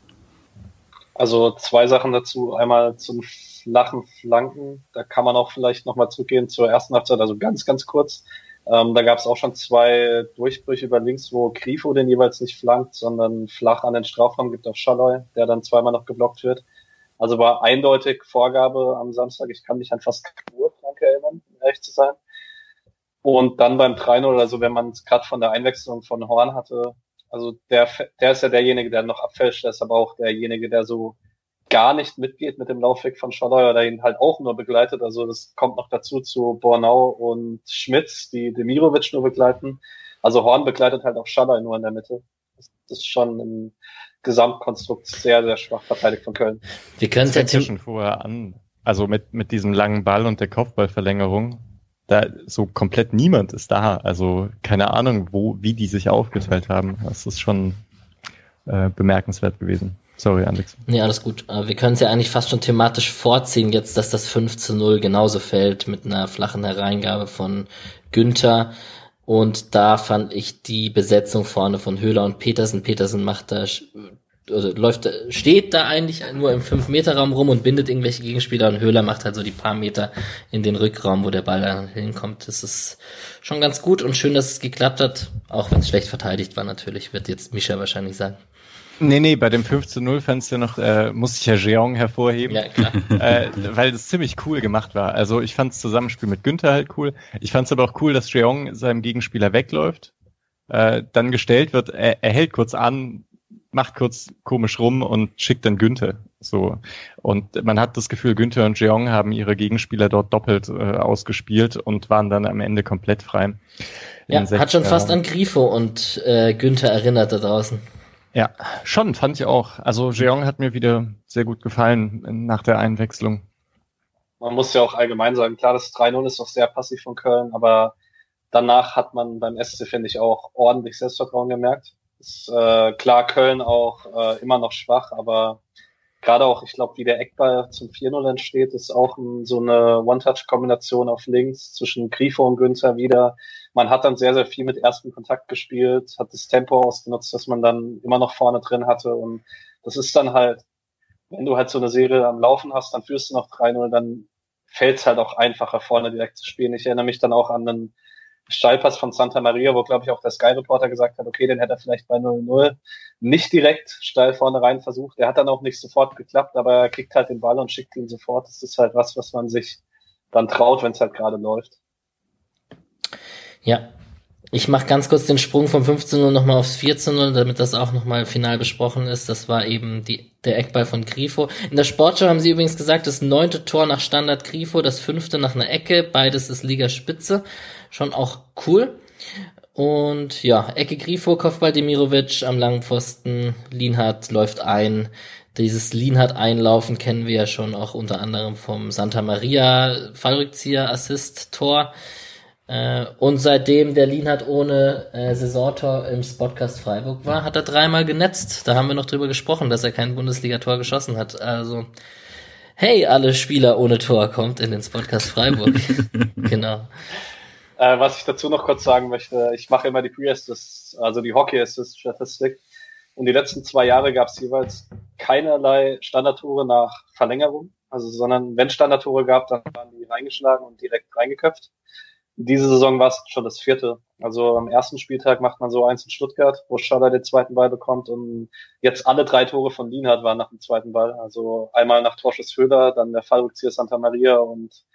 Also zwei Sachen dazu. Einmal zum flachen Flanken. Da kann man auch vielleicht nochmal zurückgehen zur ersten Halbzeit, also ganz, ganz kurz. Ähm, da gab es auch schon zwei Durchbrüche über links, wo Grifo den jeweils nicht flankt, sondern flach an den Strafraum gibt auf Schalloy, der dann zweimal noch geblockt wird. Also war eindeutig Vorgabe am Samstag. Ich kann mich an fast keine Flanke erinnern, um ehrlich zu sein. Und dann beim 3 oder so, wenn man es gerade von der Einwechslung von Horn hatte, also der, der ist ja derjenige, der noch abfälscht, der ist aber auch derjenige, der so gar nicht mitgeht mit dem Laufweg von Schalloy oder ihn halt auch nur begleitet. Also das kommt noch dazu zu Bornau und Schmitz, die Demirovic nur begleiten. Also Horn begleitet halt auch Schalloy nur in der Mitte. Das ist schon im Gesamtkonstrukt sehr, sehr schwach verteidigt von Köln. Wir können es ja schon vorher an. Also mit, mit diesem langen Ball und der Kopfballverlängerung. Da so komplett niemand ist da. Also keine Ahnung, wo, wie die sich aufgeteilt haben. Das ist schon äh, bemerkenswert gewesen. Sorry, Alex. Nee, alles gut. Wir können es ja eigentlich fast schon thematisch vorziehen, jetzt, dass das 5 zu 0 genauso fällt mit einer flachen Hereingabe von Günther. Und da fand ich die Besetzung vorne von Höhler und Petersen. Petersen macht da, also läuft, steht da eigentlich nur im 5-Meter-Raum rum und bindet irgendwelche Gegenspieler und Höhler macht halt so die paar Meter in den Rückraum, wo der Ball dann hinkommt. Das ist schon ganz gut und schön, dass es geklappt hat. Auch wenn es schlecht verteidigt war natürlich, wird jetzt Mischa wahrscheinlich sagen. Nee, nee, bei dem 15-0-Fenster noch äh, muss ich ja Jeong hervorheben, ja, klar. äh, weil es ziemlich cool gemacht war. Also ich fand das Zusammenspiel mit Günther halt cool. Ich fand es aber auch cool, dass Jeong seinem Gegenspieler wegläuft, äh, dann gestellt wird, er, er hält kurz an, macht kurz komisch rum und schickt dann Günther. So. Und man hat das Gefühl, Günther und Jeong haben ihre Gegenspieler dort doppelt äh, ausgespielt und waren dann am Ende komplett frei. Ja, hat schon fast an Grifo und äh, Günther erinnert da draußen. Ja, schon, fand ich auch. Also Jeong hat mir wieder sehr gut gefallen nach der Einwechslung. Man muss ja auch allgemein sagen, klar, das 3-0 ist doch sehr passiv von Köln, aber danach hat man beim SC, finde ich, auch ordentlich Selbstvertrauen gemerkt. Ist äh, klar, Köln auch äh, immer noch schwach, aber gerade auch, ich glaube, wie der Eckball zum 4-0 entsteht, ist auch ein, so eine One-Touch-Kombination auf links zwischen Grifo und Günther wieder. Man hat dann sehr, sehr viel mit ersten Kontakt gespielt, hat das Tempo ausgenutzt, dass man dann immer noch vorne drin hatte und das ist dann halt, wenn du halt so eine Serie am Laufen hast, dann führst du noch 3-0, dann fällt es halt auch einfacher, vorne direkt zu spielen. Ich erinnere mich dann auch an einen Steilpass von Santa Maria, wo, glaube ich, auch der Sky-Reporter gesagt hat, okay, den hätte er vielleicht bei 0-0 nicht direkt steil vorne rein versucht. Der hat dann auch nicht sofort geklappt, aber er kriegt halt den Ball und schickt ihn sofort. Das ist halt was, was man sich dann traut, wenn es halt gerade läuft. Ja, ich mache ganz kurz den Sprung vom 15-0 nochmal aufs 14-0, damit das auch nochmal final besprochen ist. Das war eben die, der Eckball von Grifo. In der Sportschau haben sie übrigens gesagt, das neunte Tor nach Standard Grifo, das fünfte nach einer Ecke, beides ist Ligaspitze. Schon auch cool. Und ja, Ecke Grifo, Kopfball Demirovic am langen Pfosten, Lienhardt läuft ein. Dieses Lienhardt-Einlaufen kennen wir ja schon auch unter anderem vom Santa Maria Fallrückzieher-Assist-Tor. Äh, und seitdem der Lienhardt ohne äh, Saisontor im Spotcast Freiburg war, hat er dreimal genetzt. Da haben wir noch drüber gesprochen, dass er kein Bundesliga-Tor geschossen hat. Also, hey, alle Spieler ohne Tor kommt in den Spotcast Freiburg. genau. Äh, was ich dazu noch kurz sagen möchte, ich mache immer die Pre-Assist, also die Hockey-Assist-Statistik. Und die letzten zwei Jahre gab es jeweils keinerlei Standardtore nach Verlängerung. Also, sondern wenn Standardtore gab, dann waren die reingeschlagen und direkt reingeköpft. Diese Saison war es schon das vierte. Also am ersten Spieltag macht man so eins in Stuttgart, wo Schaller den zweiten Ball bekommt und jetzt alle drei Tore von Lienhardt waren nach dem zweiten Ball. Also einmal nach Torschuss Föder, dann der Fallrückzieher Santa Maria und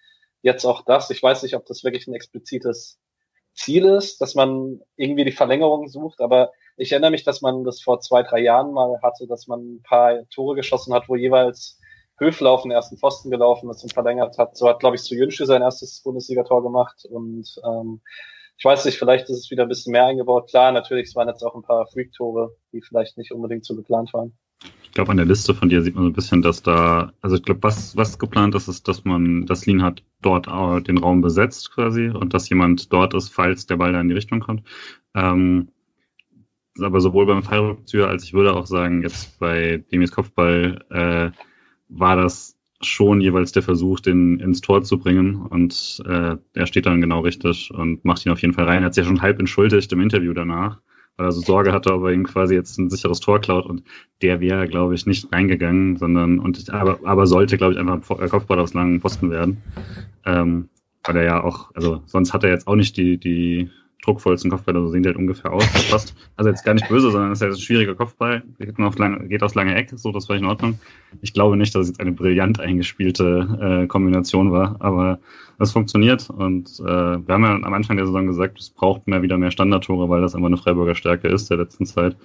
jetzt auch das. Ich weiß nicht, ob das wirklich ein explizites Ziel ist, dass man irgendwie die Verlängerung sucht, aber ich erinnere mich, dass man das vor zwei, drei Jahren mal hatte, dass man ein paar Tore geschossen hat, wo jeweils Höfler auf den ersten Pfosten gelaufen ist und verlängert hat. So hat, glaube ich, zu Jünsche sein erstes Bundesligator gemacht. Und ähm, ich weiß nicht, vielleicht ist es wieder ein bisschen mehr eingebaut. Klar, natürlich, es waren jetzt auch ein paar Freak-Tore, die vielleicht nicht unbedingt so geplant waren. Ich glaube, an der Liste von dir sieht man so ein bisschen, dass da, also ich glaube, was, was geplant ist, ist, dass man, dass Lin hat dort den Raum besetzt quasi und dass jemand dort ist, falls der Ball da in die Richtung kommt. Ähm, aber sowohl beim Fallrückzieher als ich würde auch sagen, jetzt bei Demis Kopfball, äh, war das schon jeweils der Versuch, den ins Tor zu bringen. Und äh, er steht dann genau richtig und macht ihn auf jeden Fall rein. Er hat sich ja schon halb entschuldigt im Interview danach, weil er so Sorge hatte, ob er ihm quasi jetzt ein sicheres Tor klaut. Und der wäre, glaube ich, nicht reingegangen, sondern und aber, aber sollte, glaube ich, einfach ein Kopfball aus langen Posten werden. Ähm, weil er ja auch, also sonst hat er jetzt auch nicht die, die druckvollsten Kopfbälle, so sehen die halt ungefähr aus. Fast. Also jetzt gar nicht böse, sondern es ist ja ein schwieriger Kopfball, geht, auf lange, geht aus lange Eck, so, das war in Ordnung. Ich glaube nicht, dass es jetzt eine brillant eingespielte äh, Kombination war, aber es funktioniert und äh, wir haben ja am Anfang der Saison gesagt, es braucht mehr wieder mehr Standardtore, weil das einfach eine Freiburger Stärke ist der letzten Zeit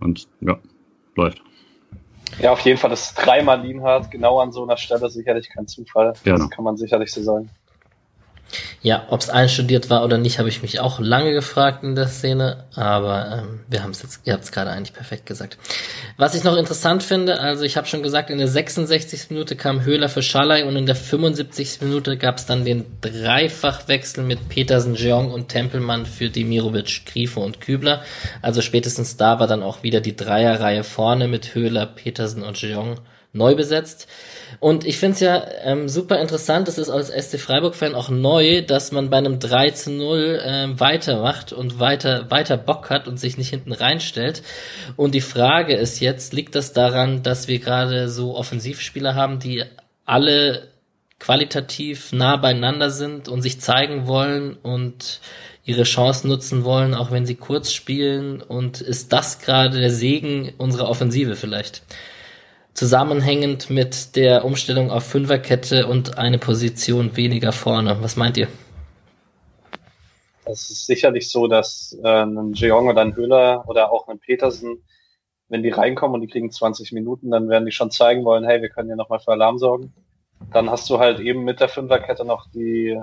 und ja, läuft. Ja, auf jeden Fall, dass dreimal Lienhardt genau an so einer Stelle sicherlich kein Zufall. Genau. Das kann man sicherlich so sagen. Ja, ob es einstudiert war oder nicht, habe ich mich auch lange gefragt in der Szene, aber ähm, wir haben es jetzt, ihr habt es gerade eigentlich perfekt gesagt. Was ich noch interessant finde, also ich habe schon gesagt, in der 66. Minute kam Höhler für Schalay und in der 75. Minute gab es dann den Dreifachwechsel mit Petersen, Jeong und Tempelmann für Demirovic, Grifo und Kübler. Also spätestens da war dann auch wieder die Dreierreihe vorne mit Höhler, Petersen und Jeong neu besetzt. Und ich finde es ja ähm, super interessant, es ist als SC Freiburg-Fan auch neu, dass man bei einem 3 zu 0 ähm, weitermacht und weiter, weiter Bock hat und sich nicht hinten reinstellt. Und die Frage ist jetzt, liegt das daran, dass wir gerade so Offensivspieler haben, die alle qualitativ nah beieinander sind und sich zeigen wollen und ihre Chance nutzen wollen, auch wenn sie kurz spielen? Und ist das gerade der Segen unserer Offensive vielleicht? Zusammenhängend mit der Umstellung auf Fünferkette und eine Position weniger vorne. Was meint ihr? Es ist sicherlich so, dass äh, ein Jeong oder ein Höhler oder auch ein Petersen, wenn die reinkommen und die kriegen 20 Minuten, dann werden die schon zeigen wollen, hey, wir können hier nochmal für Alarm sorgen. Dann hast du halt eben mit der Fünferkette noch die,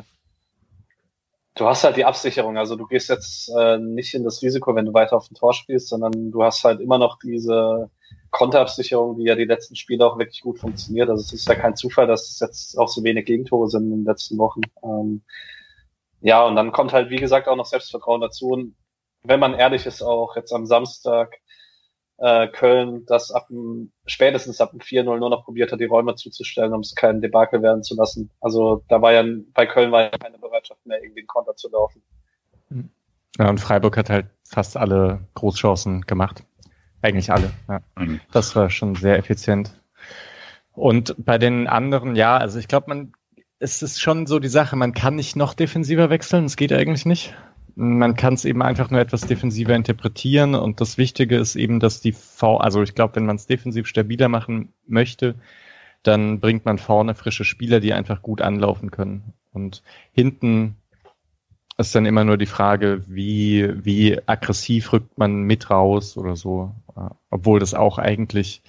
du hast halt die Absicherung. Also du gehst jetzt äh, nicht in das Risiko, wenn du weiter auf dem Tor spielst, sondern du hast halt immer noch diese Konterabsicherung, die ja die letzten Spiele auch wirklich gut funktioniert. Also es ist ja kein Zufall, dass es jetzt auch so wenig Gegentore sind in den letzten Wochen. Ähm, ja, und dann kommt halt, wie gesagt, auch noch Selbstvertrauen dazu. Und wenn man ehrlich ist, auch jetzt am Samstag äh, Köln, das ab dem, spätestens ab dem 4-0 nur noch probiert hat, die Räume zuzustellen, um es keinen Debakel werden zu lassen. Also da war ja, bei Köln war ja keine Bereitschaft mehr, irgendwie den Konter zu laufen. Ja, und Freiburg hat halt fast alle Großchancen gemacht. Eigentlich alle, ja. Mhm. Das war schon sehr effizient. Und bei den anderen, ja, also ich glaube, man, es ist schon so die Sache, man kann nicht noch defensiver wechseln, es geht eigentlich nicht. Man kann es eben einfach nur etwas defensiver interpretieren und das Wichtige ist eben, dass die V, also ich glaube, wenn man es defensiv stabiler machen möchte, dann bringt man vorne frische Spieler, die einfach gut anlaufen können. Und hinten ist dann immer nur die Frage, wie, wie aggressiv rückt man mit raus oder so. Obwohl das auch eigentlich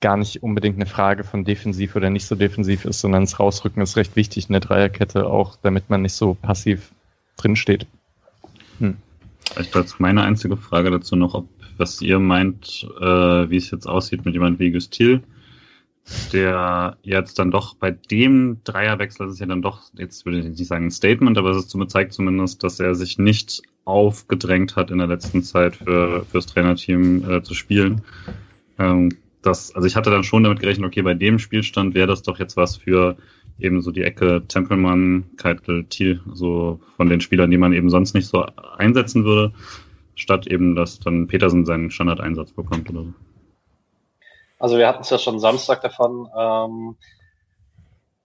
gar nicht unbedingt eine Frage von defensiv oder nicht so defensiv ist, sondern das Rausrücken ist recht wichtig in der Dreierkette auch, damit man nicht so passiv drinsteht. Hm. Vielleicht als meine einzige Frage dazu noch, ob was ihr meint, äh, wie es jetzt aussieht mit jemand wie Gustil der jetzt dann doch bei dem Dreierwechsel, das ist ja dann doch, jetzt würde ich nicht sagen ein Statement, aber es zeigt zumindest, dass er sich nicht aufgedrängt hat in der letzten Zeit für fürs Trainerteam äh, zu spielen. Ähm, das, also ich hatte dann schon damit gerechnet, okay, bei dem Spielstand wäre das doch jetzt was für eben so die Ecke Tempelmann, Keitel, Thiel, so von den Spielern, die man eben sonst nicht so einsetzen würde, statt eben, dass dann Petersen seinen Standardeinsatz bekommt oder so. Also wir hatten es ja schon Samstag davon. Ähm,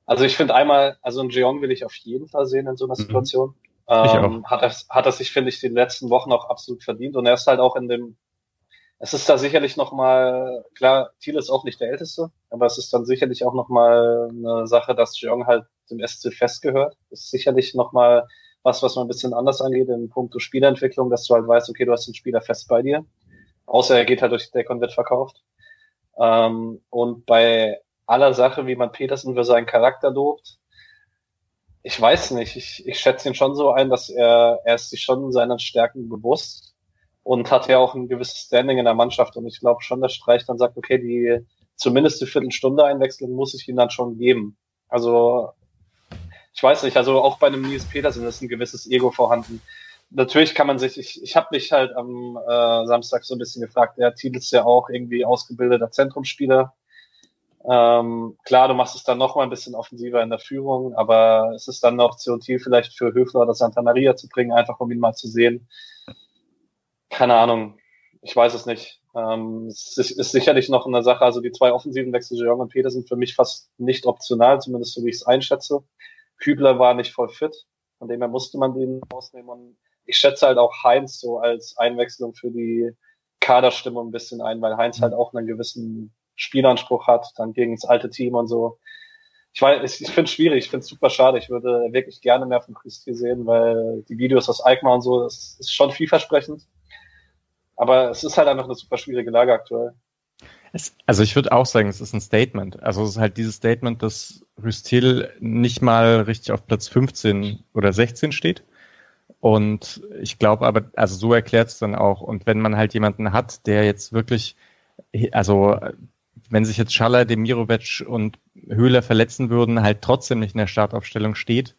also ich finde einmal, also ein Jeong will ich auf jeden Fall sehen in so einer mhm. Situation. Ähm, hat, er, hat er sich, finde ich, die letzten Wochen auch absolut verdient. Und er ist halt auch in dem, es ist da sicherlich nochmal, klar, Thiel ist auch nicht der Älteste, aber es ist dann sicherlich auch nochmal eine Sache, dass Jeong halt dem SC festgehört. Das ist sicherlich nochmal was, was man ein bisschen anders angeht in puncto Spielentwicklung, dass du halt weißt, okay, du hast den Spieler fest bei dir. Außer er geht halt durch die Decke und wird verkauft. Ähm, und bei aller Sache, wie man Petersen für seinen Charakter lobt, ich weiß nicht, ich, ich schätze ihn schon so ein, dass er, er ist sich schon seinen Stärken bewusst und hat ja auch ein gewisses Standing in der Mannschaft und ich glaube schon, dass Streich dann sagt, okay, die zumindest die Viertelstunde einwechseln muss ich ihm dann schon geben. Also ich weiß nicht, also auch bei einem Nils Petersen ist ein gewisses Ego vorhanden natürlich kann man sich, ich, ich habe mich halt am äh, Samstag so ein bisschen gefragt, der Thiel ist ja auch irgendwie ausgebildeter Zentrumsspieler. Ähm, klar, du machst es dann noch mal ein bisschen offensiver in der Führung, aber es ist dann noch zu Thiel vielleicht für Höfler oder Santa Maria zu bringen, einfach um ihn mal zu sehen. Keine Ahnung, ich weiß es nicht. Ähm, es ist, ist sicherlich noch eine Sache, also die zwei offensiven Wechsel, Jörg und Peter, sind für mich fast nicht optional, zumindest so wie ich es einschätze. Kübler war nicht voll fit. Von dem her musste man den rausnehmen. Und ich schätze halt auch Heinz so als Einwechslung für die Kaderstimmung ein bisschen ein, weil Heinz halt auch einen gewissen Spielanspruch hat, dann gegen das alte Team und so. Ich weiß, ich, finde es schwierig, ich finde es super schade. Ich würde wirklich gerne mehr von Christi sehen, weil die Videos aus Alkmaar und so, das ist schon vielversprechend. Aber es ist halt einfach eine super schwierige Lage aktuell. Es, also ich würde auch sagen, es ist ein Statement. Also es ist halt dieses Statement, dass Rüstil nicht mal richtig auf Platz 15 oder 16 steht. Und ich glaube aber, also so erklärt es dann auch. Und wenn man halt jemanden hat, der jetzt wirklich, also wenn sich jetzt Schaller, Demirovic und Höhler verletzen würden, halt trotzdem nicht in der Startaufstellung steht,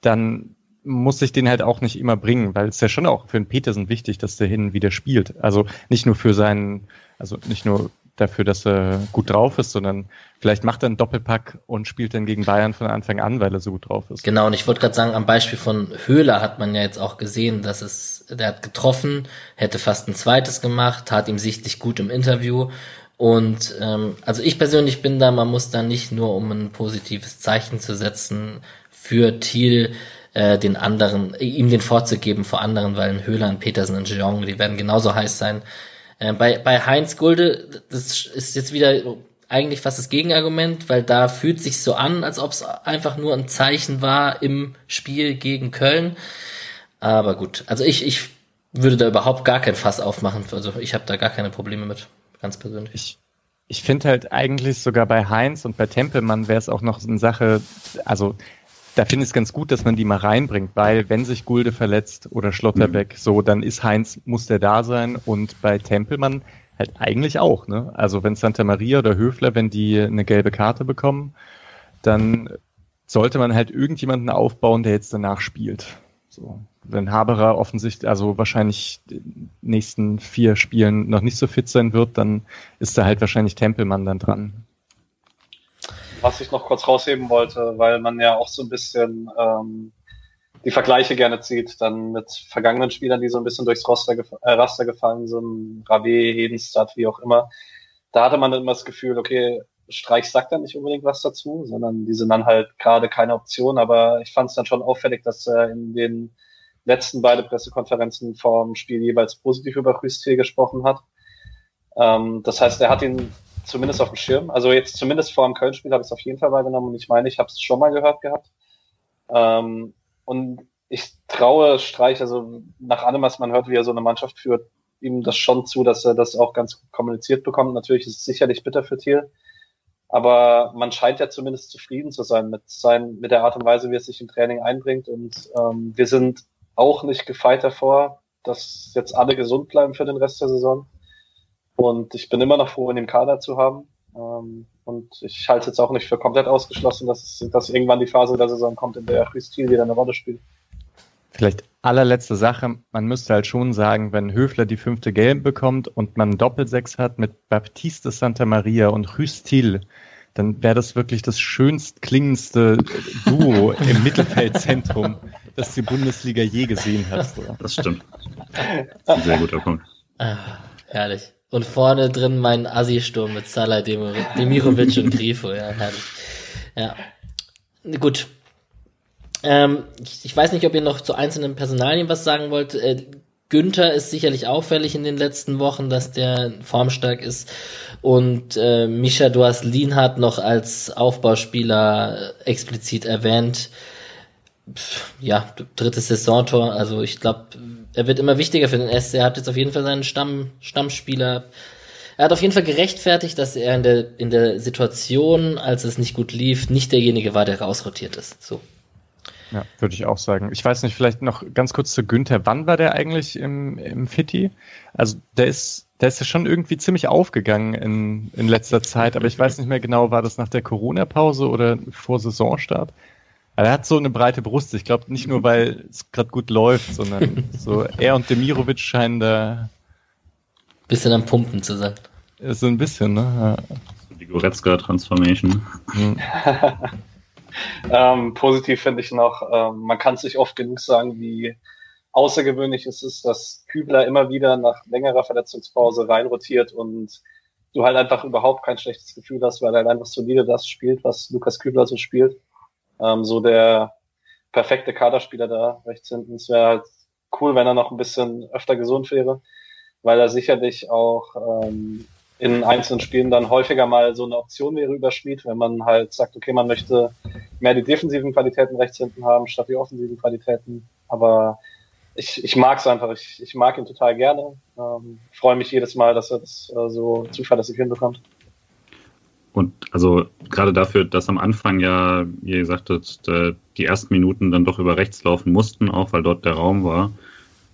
dann muss ich den halt auch nicht immer bringen, weil es ja schon auch für den Petersen wichtig, dass der hin wieder spielt. Also nicht nur für seinen, also nicht nur dafür, dass er gut drauf ist, sondern vielleicht macht er einen Doppelpack und spielt dann gegen Bayern von Anfang an, weil er so gut drauf ist. Genau, und ich wollte gerade sagen, am Beispiel von Höhler hat man ja jetzt auch gesehen, dass es, der hat getroffen, hätte fast ein zweites gemacht, tat ihm sichtlich gut im Interview. Und ähm, also ich persönlich bin da, man muss da nicht nur, um ein positives Zeichen zu setzen, für Thiel äh, den anderen, ihm den vorzugeben vor anderen, weil ein Höhler, ein Petersen, ein Jeong, die werden genauso heiß sein. Äh, bei, bei Heinz Gulde, das ist jetzt wieder eigentlich fast das Gegenargument, weil da fühlt sich so an, als ob es einfach nur ein Zeichen war im Spiel gegen Köln. Aber gut, also ich, ich würde da überhaupt gar kein Fass aufmachen. Also ich habe da gar keine Probleme mit, ganz persönlich. Ich, ich finde halt eigentlich sogar bei Heinz und bei Tempelmann wäre es auch noch eine Sache, also da finde ich es ganz gut, dass man die mal reinbringt, weil wenn sich Gulde verletzt oder Schlotterbeck, mhm. so, dann ist Heinz, muss der da sein und bei Tempelmann halt eigentlich auch, ne? Also wenn Santa Maria oder Höfler, wenn die eine gelbe Karte bekommen, dann sollte man halt irgendjemanden aufbauen, der jetzt danach spielt. So. Wenn Haberer offensichtlich, also wahrscheinlich nächsten vier Spielen noch nicht so fit sein wird, dann ist da halt wahrscheinlich Tempelmann dann dran was ich noch kurz rausheben wollte, weil man ja auch so ein bisschen ähm, die Vergleiche gerne zieht, dann mit vergangenen Spielern, die so ein bisschen durchs Roster, gef äh, Raster gefallen sind, Rave, Hedenstadt, wie auch immer. Da hatte man immer das Gefühl, okay, Streich sagt dann nicht unbedingt was dazu, sondern die sind dann halt gerade keine Option. Aber ich fand es dann schon auffällig, dass er in den letzten beiden Pressekonferenzen vorm Spiel jeweils positiv über Rüstil gesprochen hat. Ähm, das heißt, er hat ihn zumindest auf dem Schirm. Also jetzt zumindest vor dem Köln-Spiel habe ich es auf jeden Fall wahrgenommen und ich meine, ich habe es schon mal gehört gehabt. Ähm, und ich traue Streich, also nach allem, was man hört, wie er so eine Mannschaft führt, ihm das schon zu, dass er das auch ganz gut kommuniziert bekommt. Natürlich ist es sicherlich bitter für Thiel, aber man scheint ja zumindest zufrieden zu sein mit, sein, mit der Art und Weise, wie er sich im Training einbringt. Und ähm, wir sind auch nicht gefeit davor, dass jetzt alle gesund bleiben für den Rest der Saison. Und ich bin immer noch froh, ihn im Kader zu haben. Ähm, und ich halte es jetzt auch nicht für komplett ausgeschlossen, dass, dass irgendwann die Phase der Saison kommt, in der Christil wieder eine Rolle spielt. Vielleicht allerletzte Sache, man müsste halt schon sagen, wenn Höfler die fünfte Gelb bekommt und man Doppelsechs hat mit Baptiste Santa Maria und Rüstil, dann wäre das wirklich das schönst klingendste Duo im Mittelfeldzentrum, das die Bundesliga je gesehen hat. Das stimmt. Das ist ein sehr guter Punkt. Ah, herrlich. Und vorne drin mein Assi-Sturm mit Salah Demirovic und Grifo. Ja, herrlich. Ja. Gut. Ähm, ich, ich, weiß nicht, ob ihr noch zu einzelnen Personalien was sagen wollt. Äh, Günther ist sicherlich auffällig in den letzten Wochen, dass der formstark ist. Und äh, Misha, du hast Lienhardt noch als Aufbauspieler explizit erwähnt. Pff, ja, drittes Saisontor. Also ich glaube, er wird immer wichtiger für den SC. Er hat jetzt auf jeden Fall seinen Stamm, Stammspieler. Er hat auf jeden Fall gerechtfertigt, dass er in der, in der Situation, als es nicht gut lief, nicht derjenige war, der rausrotiert ist. So. Ja, würde ich auch sagen. Ich weiß nicht, vielleicht noch ganz kurz zu Günther. Wann war der eigentlich im, im Fitti? Also der ist, der ist ja schon irgendwie ziemlich aufgegangen in, in letzter Zeit, aber ich weiß nicht mehr genau, war das nach der Corona-Pause oder vor Saisonstart? Er hat so eine breite Brust. Ich glaube nicht nur, weil es gerade gut läuft, sondern so er und Demirovic scheinen da bisschen am Pumpen zu sein. So ein bisschen, ne? Ja. Die Goretzka Transformation. Mhm. ähm, positiv finde ich noch, ähm, man kann sich oft genug sagen, wie außergewöhnlich es ist, dass Kübler immer wieder nach längerer Verletzungspause reinrotiert und du halt einfach überhaupt kein schlechtes Gefühl hast, weil er halt einfach solide das spielt, was Lukas Kübler so spielt. Ähm, so der perfekte Kaderspieler da rechts hinten. Es wäre halt cool, wenn er noch ein bisschen öfter gesund wäre, weil er sicherlich auch ähm, in einzelnen Spielen dann häufiger mal so eine Option wäre über Schmied, wenn man halt sagt, okay, man möchte mehr die defensiven Qualitäten rechts hinten haben, statt die offensiven Qualitäten. Aber ich, ich mag es einfach, ich, ich mag ihn total gerne. Ähm, freue mich jedes Mal, dass er das äh, so zuverlässig hinbekommt. Und also gerade dafür, dass am Anfang ja, wie ihr sagtet, die ersten Minuten dann doch über rechts laufen mussten, auch weil dort der Raum war,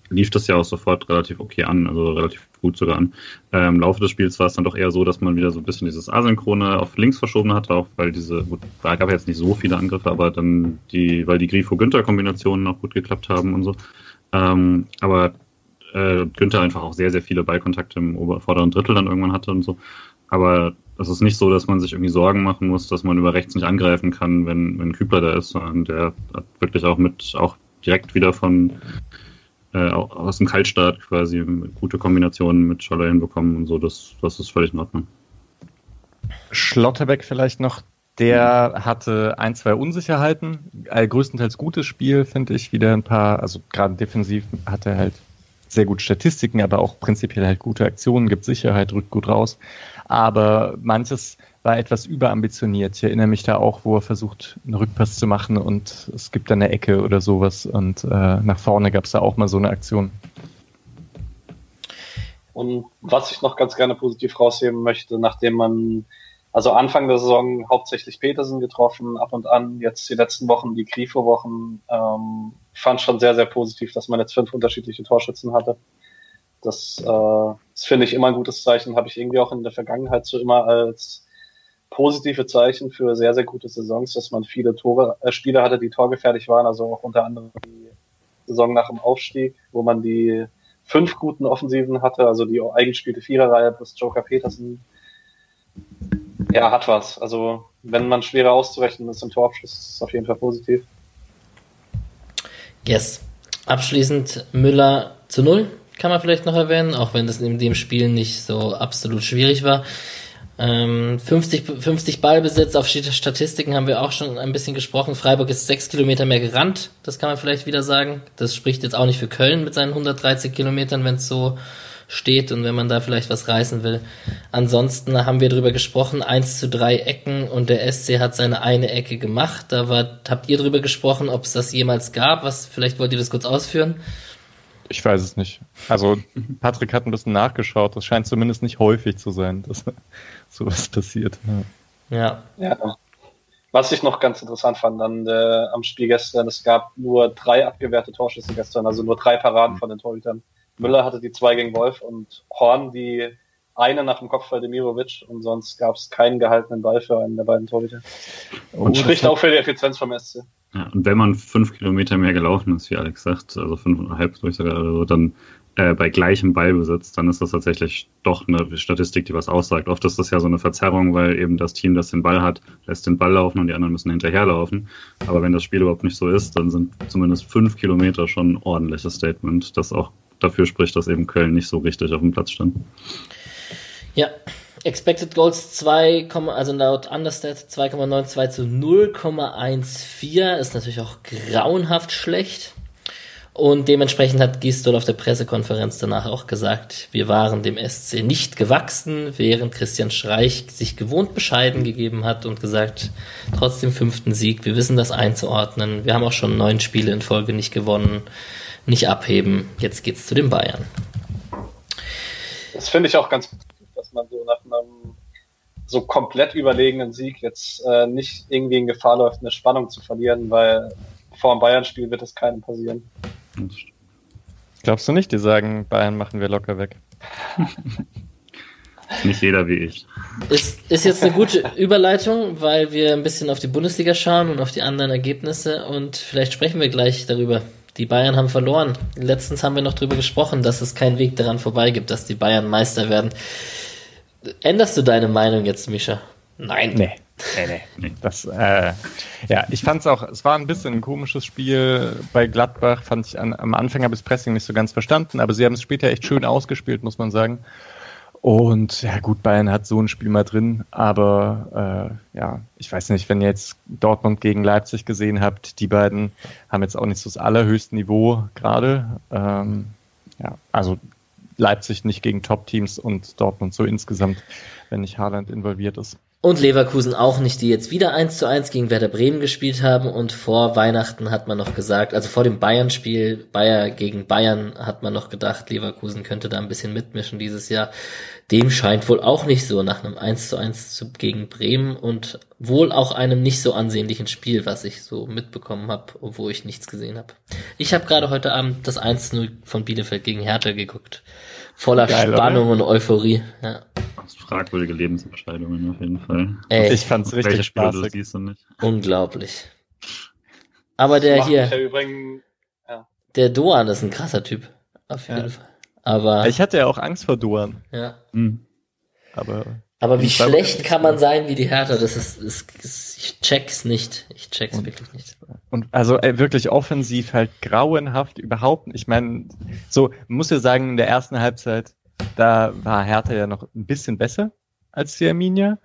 lief das ja auch sofort relativ okay an, also relativ gut sogar an. Ähm, Im Laufe des Spiels war es dann doch eher so, dass man wieder so ein bisschen dieses Asynchrone auf links verschoben hatte, auch weil diese, gut, da gab es jetzt nicht so viele Angriffe, aber dann die, weil die Grifo-Günther-Kombinationen auch gut geklappt haben und so. Ähm, aber äh, Günther einfach auch sehr, sehr viele Ballkontakte im vorderen Drittel dann irgendwann hatte und so. Aber es ist nicht so, dass man sich irgendwie Sorgen machen muss, dass man über rechts nicht angreifen kann, wenn, wenn Kübler da ist, sondern der hat wirklich auch mit, auch direkt wieder von äh, aus dem Kaltstart quasi gute Kombinationen mit Schaller hinbekommen und so, das, das ist völlig in Ordnung. Schlotterbeck vielleicht noch, der hatte ein, zwei Unsicherheiten, äh, größtenteils gutes Spiel, finde ich, wieder ein paar, also gerade defensiv hat er halt sehr gute Statistiken, aber auch prinzipiell halt gute Aktionen, gibt Sicherheit, rückt gut raus. Aber manches war etwas überambitioniert. Ich erinnere mich da auch, wo er versucht, einen Rückpass zu machen und es gibt da eine Ecke oder sowas und äh, nach vorne gab es da auch mal so eine Aktion. Und was ich noch ganz gerne positiv rausheben möchte, nachdem man also Anfang der Saison hauptsächlich Petersen getroffen, ab und an, jetzt die letzten Wochen, die Grifo-Wochen, ähm, fand schon sehr, sehr positiv, dass man jetzt fünf unterschiedliche Torschützen hatte. Das, äh, das finde ich immer ein gutes Zeichen, habe ich irgendwie auch in der Vergangenheit so immer als positive Zeichen für sehr, sehr gute Saisons, dass man viele Tore, äh, Spieler hatte, die torgefährlich waren, also auch unter anderem die Saison nach dem Aufstieg, wo man die fünf guten Offensiven hatte, also die eigengespielte Viererreihe plus Joker Petersen, ja, hat was. Also, wenn man schwerer auszurechnen ist im Torabschluss, ist es auf jeden Fall positiv. Yes. Abschließend Müller zu null, kann man vielleicht noch erwähnen, auch wenn das in dem Spiel nicht so absolut schwierig war. Ähm, 50, 50 Ballbesitz auf Statistiken haben wir auch schon ein bisschen gesprochen. Freiburg ist sechs Kilometer mehr gerannt, das kann man vielleicht wieder sagen. Das spricht jetzt auch nicht für Köln mit seinen 130 Kilometern, wenn es so steht und wenn man da vielleicht was reißen will. Ansonsten haben wir drüber gesprochen, eins zu drei Ecken und der SC hat seine eine Ecke gemacht. Da war, habt ihr drüber gesprochen, ob es das jemals gab? Was, vielleicht wollt ihr das kurz ausführen? Ich weiß es nicht. Also Patrick hat ein bisschen nachgeschaut. Das scheint zumindest nicht häufig zu sein, dass sowas passiert. Ja. ja. Was ich noch ganz interessant fand an der, am Spiel gestern, es gab nur drei abgewehrte Torschüsse gestern, also nur drei Paraden von den Torhütern. Müller hatte die zwei gegen Wolf und Horn die eine nach dem Kopfball Demirovic und sonst gab es keinen gehaltenen Ball für einen der beiden Torhüter. Oh, und spricht auch für die Effizienz vom SC. Ja, und wenn man fünf Kilometer mehr gelaufen ist, wie Alex sagt, also fünfeinhalb durch sogar oder so, dann äh, bei gleichem Ballbesitz, dann ist das tatsächlich doch eine Statistik, die was aussagt. Oft ist das ja so eine Verzerrung, weil eben das Team, das den Ball hat, lässt den Ball laufen und die anderen müssen hinterherlaufen. Aber wenn das Spiel überhaupt nicht so ist, dann sind zumindest fünf Kilometer schon ein ordentliches Statement, das auch dafür spricht, dass eben Köln nicht so richtig auf dem Platz stand. Ja, Expected Goals 2, also laut Understat 2,92 zu 0,14 ist natürlich auch grauenhaft schlecht. Und dementsprechend hat Gistol auf der Pressekonferenz danach auch gesagt, wir waren dem SC nicht gewachsen, während Christian Streich sich gewohnt bescheiden gegeben hat und gesagt, trotzdem fünften Sieg, wir wissen das einzuordnen. Wir haben auch schon neun Spiele in Folge nicht gewonnen nicht abheben. Jetzt geht's zu den Bayern. Das finde ich auch ganz man so nach einem so komplett überlegenen Sieg jetzt äh, nicht irgendwie in Gefahr läuft, eine Spannung zu verlieren, weil vor dem Bayern-Spiel wird es keinem passieren. Glaubst du nicht, die sagen, Bayern machen wir locker weg? Nicht jeder wie ich. Ist, ist jetzt eine gute Überleitung, weil wir ein bisschen auf die Bundesliga schauen und auf die anderen Ergebnisse und vielleicht sprechen wir gleich darüber. Die Bayern haben verloren. Letztens haben wir noch darüber gesprochen, dass es keinen Weg daran vorbei gibt, dass die Bayern Meister werden. Änderst du deine Meinung jetzt, Mischa? Nein. Nee. Nee, nee. Das, äh, ja, ich fand es auch, es war ein bisschen ein komisches Spiel bei Gladbach, fand ich an, am Anfang habe ich das Pressing nicht so ganz verstanden, aber sie haben es später echt schön ausgespielt, muss man sagen. Und ja gut, Bayern hat so ein Spiel mal drin, aber äh, ja, ich weiß nicht, wenn ihr jetzt Dortmund gegen Leipzig gesehen habt, die beiden haben jetzt auch nicht so das allerhöchste Niveau gerade. Ähm, ja, also Leipzig nicht gegen Top-Teams und Dortmund so insgesamt, wenn nicht Haaland involviert ist. Und Leverkusen auch nicht, die jetzt wieder 1 zu 1 gegen Werder Bremen gespielt haben. Und vor Weihnachten hat man noch gesagt, also vor dem Bayern-Spiel, Bayern gegen Bayern, hat man noch gedacht, Leverkusen könnte da ein bisschen mitmischen dieses Jahr. Dem scheint wohl auch nicht so nach einem 1 zu 1 gegen Bremen und wohl auch einem nicht so ansehnlichen Spiel, was ich so mitbekommen habe, obwohl ich nichts gesehen habe. Ich habe gerade heute Abend das 1 0 von Bielefeld gegen Hertha geguckt. Voller Geil, Spannung oder? und Euphorie. Ja. Fragwürdige Lebensentscheidungen auf jeden Fall. Ey, ich fand's richtig spaßig. Unglaublich. Aber der hier, übrigens, ja. der Doan ist ein krasser Typ. Auf jeden ja. Fall. Aber. Ich hatte ja auch Angst vor Duan. Ja. Mhm. Aber. Aber wie schlecht kann man sein wie die Hertha? Das ist, ist, ist ich check's nicht. Ich check's und, wirklich nicht. Und also ey, wirklich offensiv halt grauenhaft überhaupt. Ich meine, so muss ja sagen, in der ersten Halbzeit, da war Hertha ja noch ein bisschen besser als die Arminia.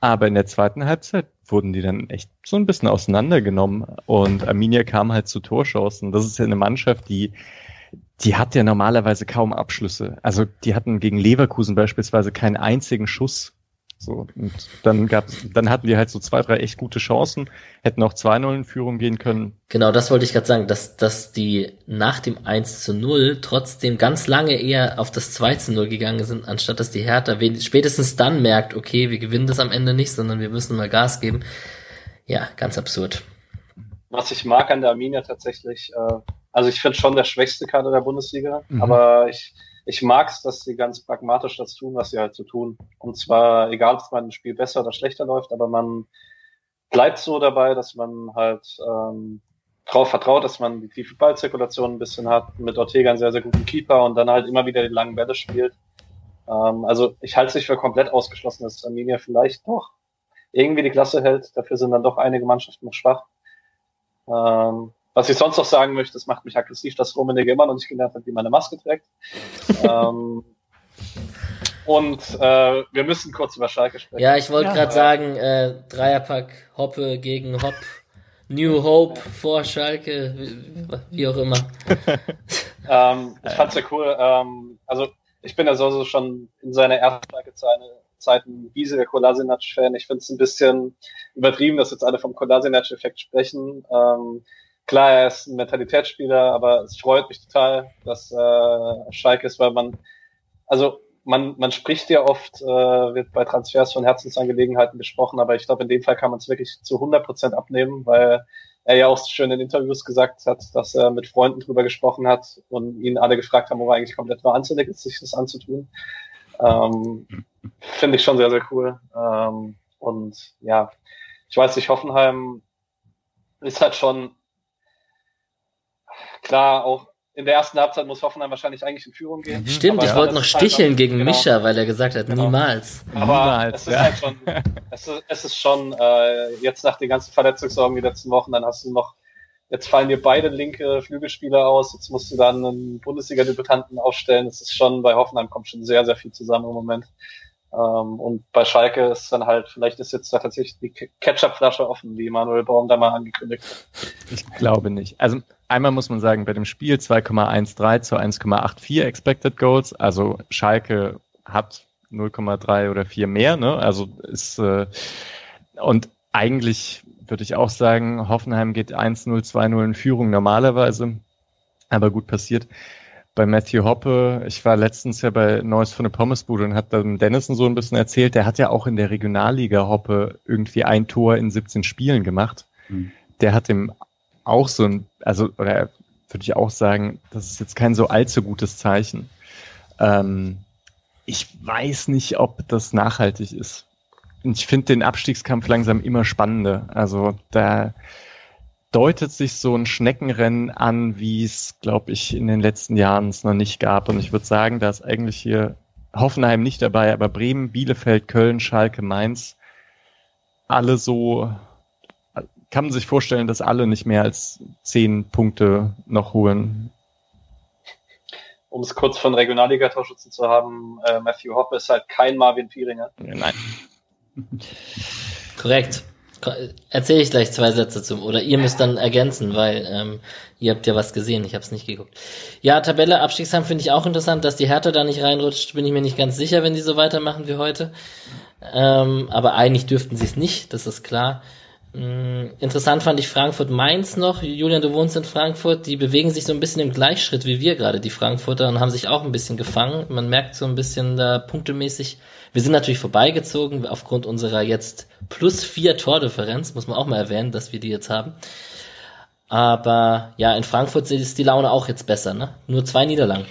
Aber in der zweiten Halbzeit wurden die dann echt so ein bisschen auseinandergenommen und Arminia kam halt zu Torschancen. Das ist ja eine Mannschaft, die die hat ja normalerweise kaum Abschlüsse. Also die hatten gegen Leverkusen beispielsweise keinen einzigen Schuss. So, und dann gab's, dann hatten die halt so zwei, drei echt gute Chancen, hätten auch 2-0 in Führung gehen können. Genau, das wollte ich gerade sagen, dass, dass die nach dem 1 zu 0 trotzdem ganz lange eher auf das 2 zu 0 gegangen sind, anstatt dass die Hertha spätestens dann merkt, okay, wir gewinnen das am Ende nicht, sondern wir müssen mal Gas geben. Ja, ganz absurd. Was ich mag an der Arminia tatsächlich, äh, also ich finde schon der schwächste Kader der Bundesliga, mhm. aber ich, ich mag es, dass sie ganz pragmatisch das tun, was sie halt so tun. Und zwar, egal ob man ein Spiel besser oder schlechter läuft, aber man bleibt so dabei, dass man halt ähm, darauf vertraut, dass man die tiefe Ballzirkulation ein bisschen hat, mit Ortega einen sehr, sehr guten Keeper und dann halt immer wieder die langen Bälle spielt. Ähm, also ich halte es nicht für komplett ausgeschlossen, dass Arminia vielleicht doch irgendwie die Klasse hält. Dafür sind dann doch einige Mannschaften noch schwach. Ähm, was ich sonst noch sagen möchte, das macht mich aggressiv, dass Rummenigge immer noch nicht gelernt hat, wie man eine Maske trägt. ähm, und äh, wir müssen kurz über Schalke sprechen. Ja, ich wollte ja. gerade sagen, äh, Dreierpack Hoppe gegen Hopp. New Hope vor Schalke, wie, wie auch immer. ähm, ich fand's ja cool. Ähm, also ich bin ja so, so schon in seiner ersten Zeit ein riesiger Kolasinac-Fan. Ich finde es ein bisschen übertrieben, dass jetzt alle vom Kolasinac-Effekt sprechen. Ähm, klar, er ist ein Mentalitätsspieler, aber es freut mich total, dass äh, Schalke ist, weil man, also man, man spricht ja oft, äh, wird bei Transfers von Herzensangelegenheiten gesprochen, aber ich glaube, in dem Fall kann man es wirklich zu 100 Prozent abnehmen, weil er ja auch schön in Interviews gesagt hat, dass er mit Freunden drüber gesprochen hat und ihn alle gefragt haben, wo er eigentlich komplett wahnsinnig ist, sich das anzutun. Ähm, Finde ich schon sehr, sehr cool. Ähm, und ja, ich weiß nicht, Hoffenheim ist halt schon klar, auch in der ersten Halbzeit muss Hoffenheim wahrscheinlich eigentlich in Führung gehen. Mhm. Stimmt, ich wollte noch sticheln halt gegen genau. Mischa, weil er gesagt hat, genau. niemals. Aber niemals, es ist ja. halt schon, es ist, es ist schon, äh, jetzt nach den ganzen Verletzungssorgen die letzten Wochen, dann hast du noch, jetzt fallen dir beide linke Flügelspieler aus, jetzt musst du dann einen Bundesliga-Debütanten aufstellen. Es ist schon, bei Hoffenheim kommt schon sehr, sehr viel zusammen im Moment. Ähm, und bei Schalke ist dann halt, vielleicht ist jetzt da tatsächlich die Ketchupflasche offen, wie Manuel Baum da mal angekündigt hat. Ich glaube nicht. Also einmal muss man sagen, bei dem Spiel 2,13 zu 1,84 Expected Goals. Also Schalke hat 0,3 oder 4 mehr. Ne? Also ist äh, und eigentlich würde ich auch sagen, Hoffenheim geht 1-0, 2-0 in Führung normalerweise. Aber gut passiert bei Matthew Hoppe, ich war letztens ja bei Neues von der Pommesbude und hat dann Dennison so ein bisschen erzählt, der hat ja auch in der Regionalliga Hoppe irgendwie ein Tor in 17 Spielen gemacht. Mhm. Der hat ihm auch so ein, also, oder würde ich auch sagen, das ist jetzt kein so allzu gutes Zeichen. Ähm, ich weiß nicht, ob das nachhaltig ist. Ich finde den Abstiegskampf langsam immer spannender. Also da, deutet sich so ein Schneckenrennen an, wie es, glaube ich, in den letzten Jahren es noch nicht gab. Und ich würde sagen, da ist eigentlich hier Hoffenheim nicht dabei, aber Bremen, Bielefeld, Köln, Schalke, Mainz, alle so, kann man sich vorstellen, dass alle nicht mehr als zehn Punkte noch holen. um es kurz von Regionalliga-Torschützen zu haben, äh, Matthew Hoppe ist halt kein Marvin Pieringer. Nein. Korrekt. Erzähle ich gleich zwei Sätze zum, oder ihr müsst dann ergänzen, weil ähm, ihr habt ja was gesehen, ich habe es nicht geguckt. Ja, Tabelle Abstiegsham finde ich auch interessant, dass die Hertha da nicht reinrutscht, bin ich mir nicht ganz sicher, wenn die so weitermachen wie heute. Ähm, aber eigentlich dürften sie es nicht, das ist klar. Ähm, interessant fand ich Frankfurt-Mainz noch. Julian, du wohnst in Frankfurt, die bewegen sich so ein bisschen im Gleichschritt wie wir gerade, die Frankfurter, und haben sich auch ein bisschen gefangen. Man merkt so ein bisschen da punktemäßig, wir sind natürlich vorbeigezogen aufgrund unserer jetzt plus vier Tordifferenz, muss man auch mal erwähnen, dass wir die jetzt haben. Aber ja, in Frankfurt ist die Laune auch jetzt besser, ne? Nur zwei Niederlagen.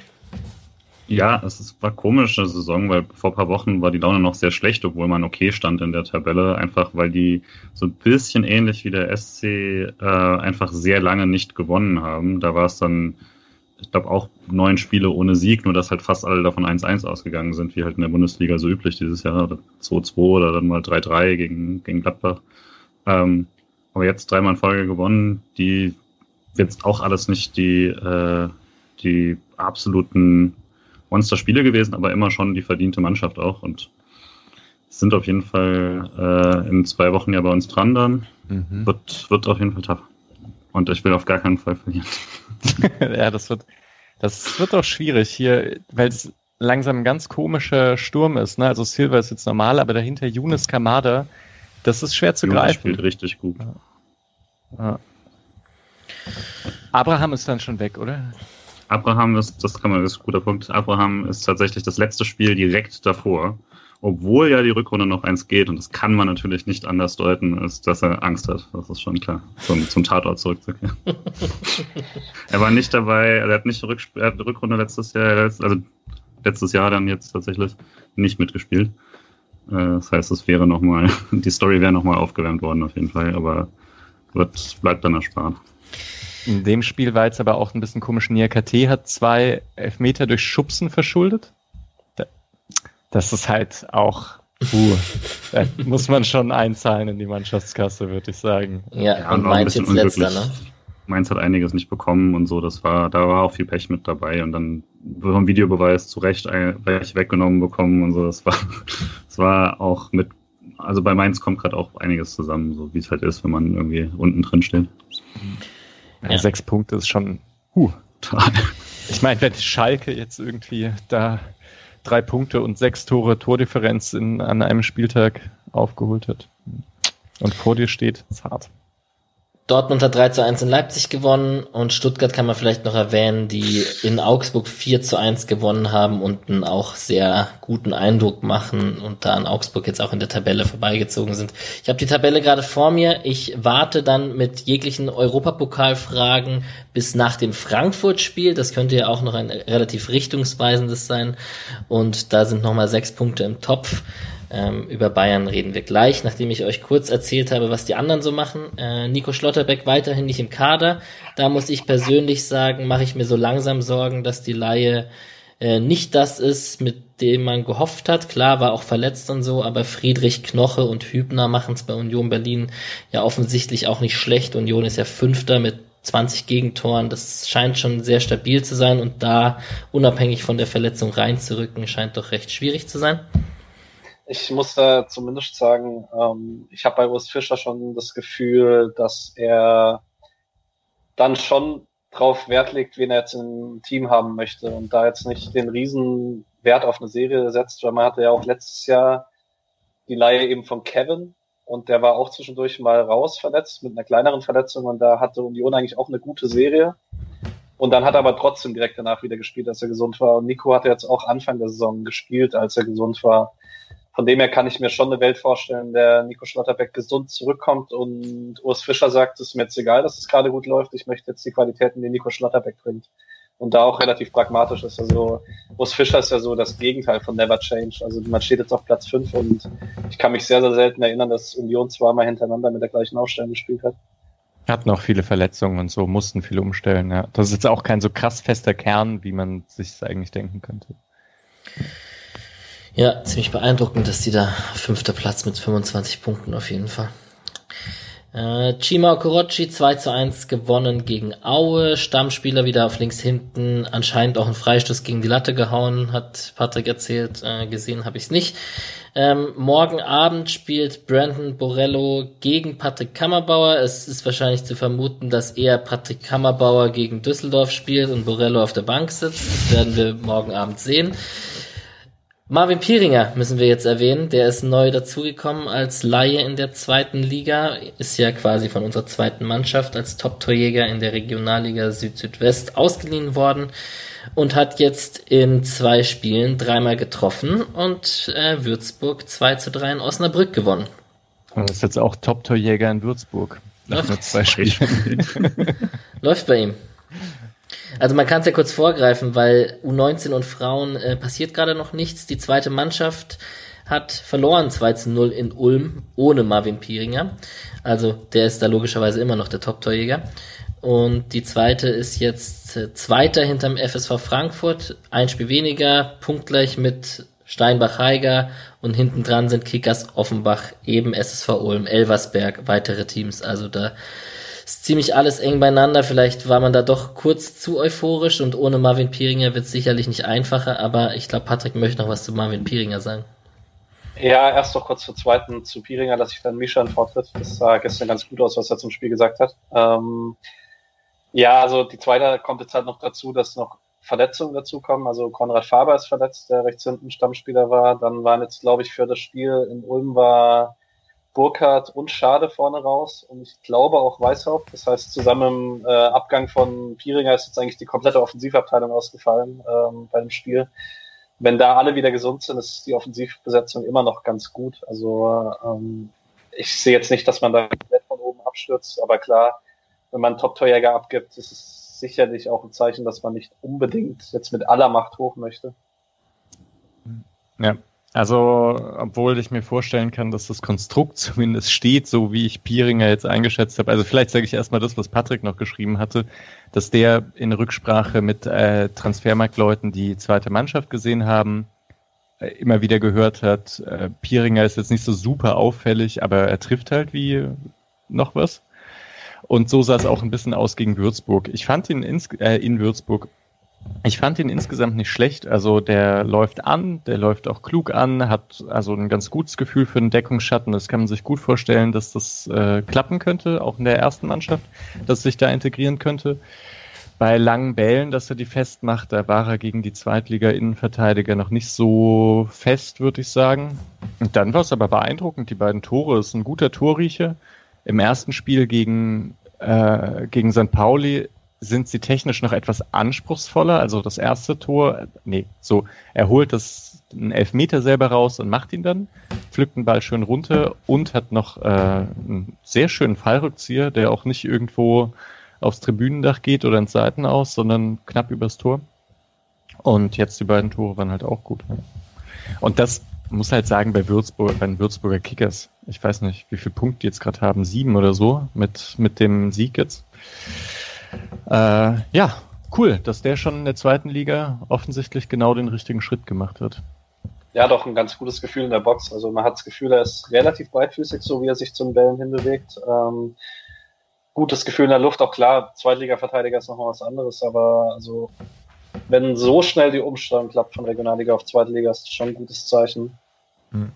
Ja, es war komische Saison, weil vor ein paar Wochen war die Laune noch sehr schlecht, obwohl man okay stand in der Tabelle, einfach weil die so ein bisschen ähnlich wie der SC äh, einfach sehr lange nicht gewonnen haben. Da war es dann ich glaube, auch neun Spiele ohne Sieg, nur dass halt fast alle davon 1-1 ausgegangen sind, wie halt in der Bundesliga so üblich dieses Jahr. 2-2 oder dann mal 3-3 gegen, gegen Gladbach. Ähm, aber jetzt dreimal in Folge gewonnen, die jetzt auch alles nicht die, äh, die absoluten Monster-Spiele gewesen, aber immer schon die verdiente Mannschaft auch und sind auf jeden Fall äh, in zwei Wochen ja bei uns dran dann. Mhm. Wird, wird auf jeden Fall tough. Und ich will auf gar keinen Fall verlieren. ja, das wird, das wird auch schwierig hier, weil es langsam ein ganz komischer Sturm ist. Ne? Also Silva ist jetzt normal, aber dahinter Yunus Kamada, das ist schwer zu Yunus greifen. spielt richtig gut. Ja. Ja. Abraham ist dann schon weg, oder? Abraham ist, das kann man, das ist ein guter Punkt. Abraham ist tatsächlich das letzte Spiel direkt davor obwohl ja die Rückrunde noch eins geht, und das kann man natürlich nicht anders deuten, ist, dass er Angst hat. Das ist schon klar, zum, zum Tatort zurückzukehren. er war nicht dabei, er hat nicht Rück, er hat die Rückrunde letztes Jahr, also letztes Jahr dann jetzt tatsächlich nicht mitgespielt. Äh, das heißt, es wäre nochmal, die Story wäre nochmal aufgewärmt worden auf jeden Fall, aber wird, bleibt dann erspart. In dem Spiel war jetzt aber auch ein bisschen komisch. Nia KT hat zwei Elfmeter durch Schubsen verschuldet das ist halt auch, puh, da muss man schon einzahlen in die Mannschaftskasse, würde ich sagen. Ja, ja und Mainz jetzt letzter, ne? Mainz hat einiges nicht bekommen und so, das war, da war auch viel Pech mit dabei und dann vom Videobeweis zu Recht welche weggenommen bekommen und so, das war, das war auch mit, also bei Mainz kommt gerade auch einiges zusammen, so wie es halt ist, wenn man irgendwie unten drin steht. Ja, ja. Sechs Punkte ist schon, huh. Ich meine, wenn Schalke jetzt irgendwie da drei Punkte und sechs Tore Tordifferenz in, an einem Spieltag aufgeholt hat. Und vor dir steht, ist hart. Dortmund hat 3 zu 1 in Leipzig gewonnen und Stuttgart kann man vielleicht noch erwähnen, die in Augsburg 4 zu 1 gewonnen haben und einen auch sehr guten Eindruck machen und da in Augsburg jetzt auch in der Tabelle vorbeigezogen sind. Ich habe die Tabelle gerade vor mir. Ich warte dann mit jeglichen Europapokalfragen bis nach dem Frankfurt-Spiel. Das könnte ja auch noch ein relativ richtungsweisendes sein. Und da sind nochmal sechs Punkte im Topf. Ähm, über Bayern reden wir gleich, nachdem ich euch kurz erzählt habe, was die anderen so machen. Äh, Nico Schlotterbeck weiterhin nicht im Kader. Da muss ich persönlich sagen, mache ich mir so langsam Sorgen, dass die Laie äh, nicht das ist, mit dem man gehofft hat. Klar, war auch verletzt und so, aber Friedrich Knoche und Hübner machen es bei Union Berlin ja offensichtlich auch nicht schlecht. Union ist ja Fünfter mit 20 Gegentoren. Das scheint schon sehr stabil zu sein und da unabhängig von der Verletzung reinzurücken, scheint doch recht schwierig zu sein. Ich muss da zumindest sagen, ähm, ich habe bei Urs Fischer schon das Gefühl, dass er dann schon drauf Wert legt, wen er jetzt im Team haben möchte und da jetzt nicht den riesen Wert auf eine Serie setzt, weil man hatte ja auch letztes Jahr die Laie eben von Kevin und der war auch zwischendurch mal raus verletzt mit einer kleineren Verletzung und da hatte Union eigentlich auch eine gute Serie. Und dann hat er aber trotzdem direkt danach wieder gespielt, als er gesund war. Und Nico hat jetzt auch Anfang der Saison gespielt, als er gesund war von dem her kann ich mir schon eine Welt vorstellen, der Nico Schlotterbeck gesund zurückkommt und Urs Fischer sagt, es ist mir jetzt egal, dass es gerade gut läuft, ich möchte jetzt die Qualitäten, die Nico Schlotterbeck bringt. Und da auch relativ pragmatisch ist. Also Urs Fischer ist ja so das Gegenteil von Never Change. Also man steht jetzt auf Platz 5 und ich kann mich sehr, sehr selten erinnern, dass Union zweimal hintereinander mit der gleichen Aufstellung gespielt hat. Hatten auch viele Verletzungen und so, mussten viel umstellen. Ja. Das ist jetzt auch kein so krass fester Kern, wie man sich eigentlich denken könnte. Ja, ziemlich beeindruckend, dass die da fünfter Platz mit 25 Punkten auf jeden Fall. Äh, Chima Okorochi 2 zu 1 gewonnen gegen Aue. Stammspieler wieder auf links hinten. Anscheinend auch einen Freistoß gegen die Latte gehauen, hat Patrick erzählt. Äh, gesehen habe ich es nicht. Ähm, morgen Abend spielt Brandon Borello gegen Patrick Kammerbauer. Es ist wahrscheinlich zu vermuten, dass eher Patrick Kammerbauer gegen Düsseldorf spielt und Borello auf der Bank sitzt. Das werden wir morgen Abend sehen. Marvin Pieringer müssen wir jetzt erwähnen. Der ist neu dazugekommen als Laie in der zweiten Liga. Ist ja quasi von unserer zweiten Mannschaft als Top-Torjäger in der Regionalliga Süd-Südwest ausgeliehen worden und hat jetzt in zwei Spielen dreimal getroffen und äh, Würzburg 2 zu 3 in Osnabrück gewonnen. Und ist jetzt auch Top-Torjäger in Würzburg. Nach Läuft. zwei Spielen. Läuft bei ihm. Also man kann es ja kurz vorgreifen, weil U19 und Frauen äh, passiert gerade noch nichts. Die zweite Mannschaft hat verloren 2 zu 0 in Ulm ohne Marvin Pieringer. Also der ist da logischerweise immer noch der Top-Torjäger. Und die zweite ist jetzt äh, Zweiter hinterm FSV Frankfurt, ein Spiel weniger, punktgleich mit Steinbach-Heiger und hinten dran sind Kickers Offenbach, eben SSV Ulm, Elversberg, weitere Teams. Also da ist ziemlich alles eng beieinander. Vielleicht war man da doch kurz zu euphorisch und ohne Marvin Pieringer wird es sicherlich nicht einfacher, aber ich glaube, Patrick möchte noch was zu Marvin Pieringer sagen. Ja, erst noch kurz zur zweiten zu Pieringer, dass ich dann Misha in Vortritt. Das sah gestern ganz gut aus, was er zum Spiel gesagt hat. Ähm, ja, also die zweite kommt jetzt halt noch dazu, dass noch Verletzungen dazukommen. Also Konrad Faber ist verletzt, der rechts hinten Stammspieler war. Dann waren jetzt, glaube ich, für das Spiel in Ulm war Burkhardt und Schade vorne raus und ich glaube auch Weißhaupt. Das heißt, zusammen im äh, Abgang von Pieringer ist jetzt eigentlich die komplette Offensivabteilung ausgefallen ähm, bei dem Spiel. Wenn da alle wieder gesund sind, ist die Offensivbesetzung immer noch ganz gut. Also ähm, ich sehe jetzt nicht, dass man da komplett von oben abstürzt, aber klar, wenn man Top-Torjäger abgibt, ist es sicherlich auch ein Zeichen, dass man nicht unbedingt jetzt mit aller Macht hoch möchte. Ja, also, obwohl ich mir vorstellen kann, dass das Konstrukt zumindest steht, so wie ich Pieringer jetzt eingeschätzt habe. Also vielleicht sage ich erstmal das, was Patrick noch geschrieben hatte, dass der in Rücksprache mit äh, Transfermarktleuten die zweite Mannschaft gesehen haben, äh, immer wieder gehört hat, äh, Pieringer ist jetzt nicht so super auffällig, aber er trifft halt wie noch was. Und so sah es auch ein bisschen aus gegen Würzburg. Ich fand ihn ins, äh, in Würzburg ich fand ihn insgesamt nicht schlecht. Also der läuft an, der läuft auch klug an, hat also ein ganz gutes Gefühl für den Deckungsschatten. Das kann man sich gut vorstellen, dass das äh, klappen könnte, auch in der ersten Mannschaft, dass sich da integrieren könnte. Bei langen Bällen, dass er die festmacht, da war er gegen die Zweitliga-Innenverteidiger noch nicht so fest, würde ich sagen. Und dann war es aber beeindruckend, die beiden Tore. Das ist ein guter Torriecher. Im ersten Spiel gegen, äh, gegen St. Pauli sind sie technisch noch etwas anspruchsvoller. Also das erste Tor, nee, so, er holt das einen Elfmeter selber raus und macht ihn dann, pflückt den Ball schön runter und hat noch äh, einen sehr schönen Fallrückzieher, der auch nicht irgendwo aufs Tribünendach geht oder ins Seiten aus, sondern knapp übers Tor. Und jetzt die beiden Tore waren halt auch gut. Ne? Und das muss halt sagen, bei Würzburg, bei den Würzburger Kickers, ich weiß nicht, wie viele Punkte die jetzt gerade haben, sieben oder so, mit, mit dem Sieg jetzt. Äh, ja, cool, dass der schon in der zweiten Liga offensichtlich genau den richtigen Schritt gemacht hat. Ja, doch ein ganz gutes Gefühl in der Box. Also man hat das Gefühl, er ist relativ breitfüßig, so wie er sich zum Bällen hinbewegt. Ähm, gutes Gefühl in der Luft, auch klar, Zweitliga-Verteidiger ist nochmal was anderes, aber also wenn so schnell die Umstellung klappt von Regionalliga auf Zweitliga, ist das schon ein gutes Zeichen. Hm.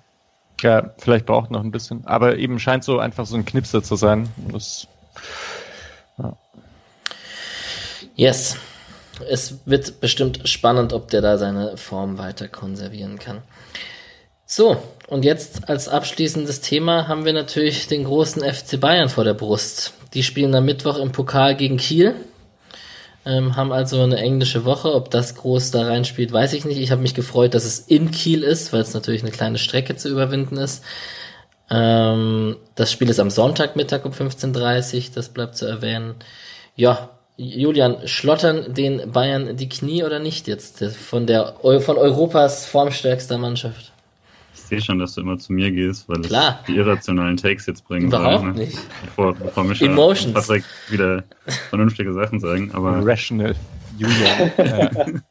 Ja, vielleicht braucht noch ein bisschen, aber eben scheint so einfach so ein Knipser zu sein. Das. Yes. Es wird bestimmt spannend, ob der da seine Form weiter konservieren kann. So, und jetzt als abschließendes Thema haben wir natürlich den großen FC Bayern vor der Brust. Die spielen am Mittwoch im Pokal gegen Kiel, ähm, haben also eine englische Woche. Ob das groß da reinspielt, weiß ich nicht. Ich habe mich gefreut, dass es in Kiel ist, weil es natürlich eine kleine Strecke zu überwinden ist. Ähm, das Spiel ist am Sonntagmittag um 15.30 Uhr, das bleibt zu erwähnen. Ja, Julian, schlottern den Bayern die Knie oder nicht jetzt von der von Europas formstärkster Mannschaft? Ich sehe schon, dass du immer zu mir gehst, weil Klar. ich die irrationalen Takes jetzt bringen Überhaupt soll, ne? nicht. Bevor, bevor Mischa Emotions. Patrick wieder vernünftige Sachen sagen. Aber Rational Julian.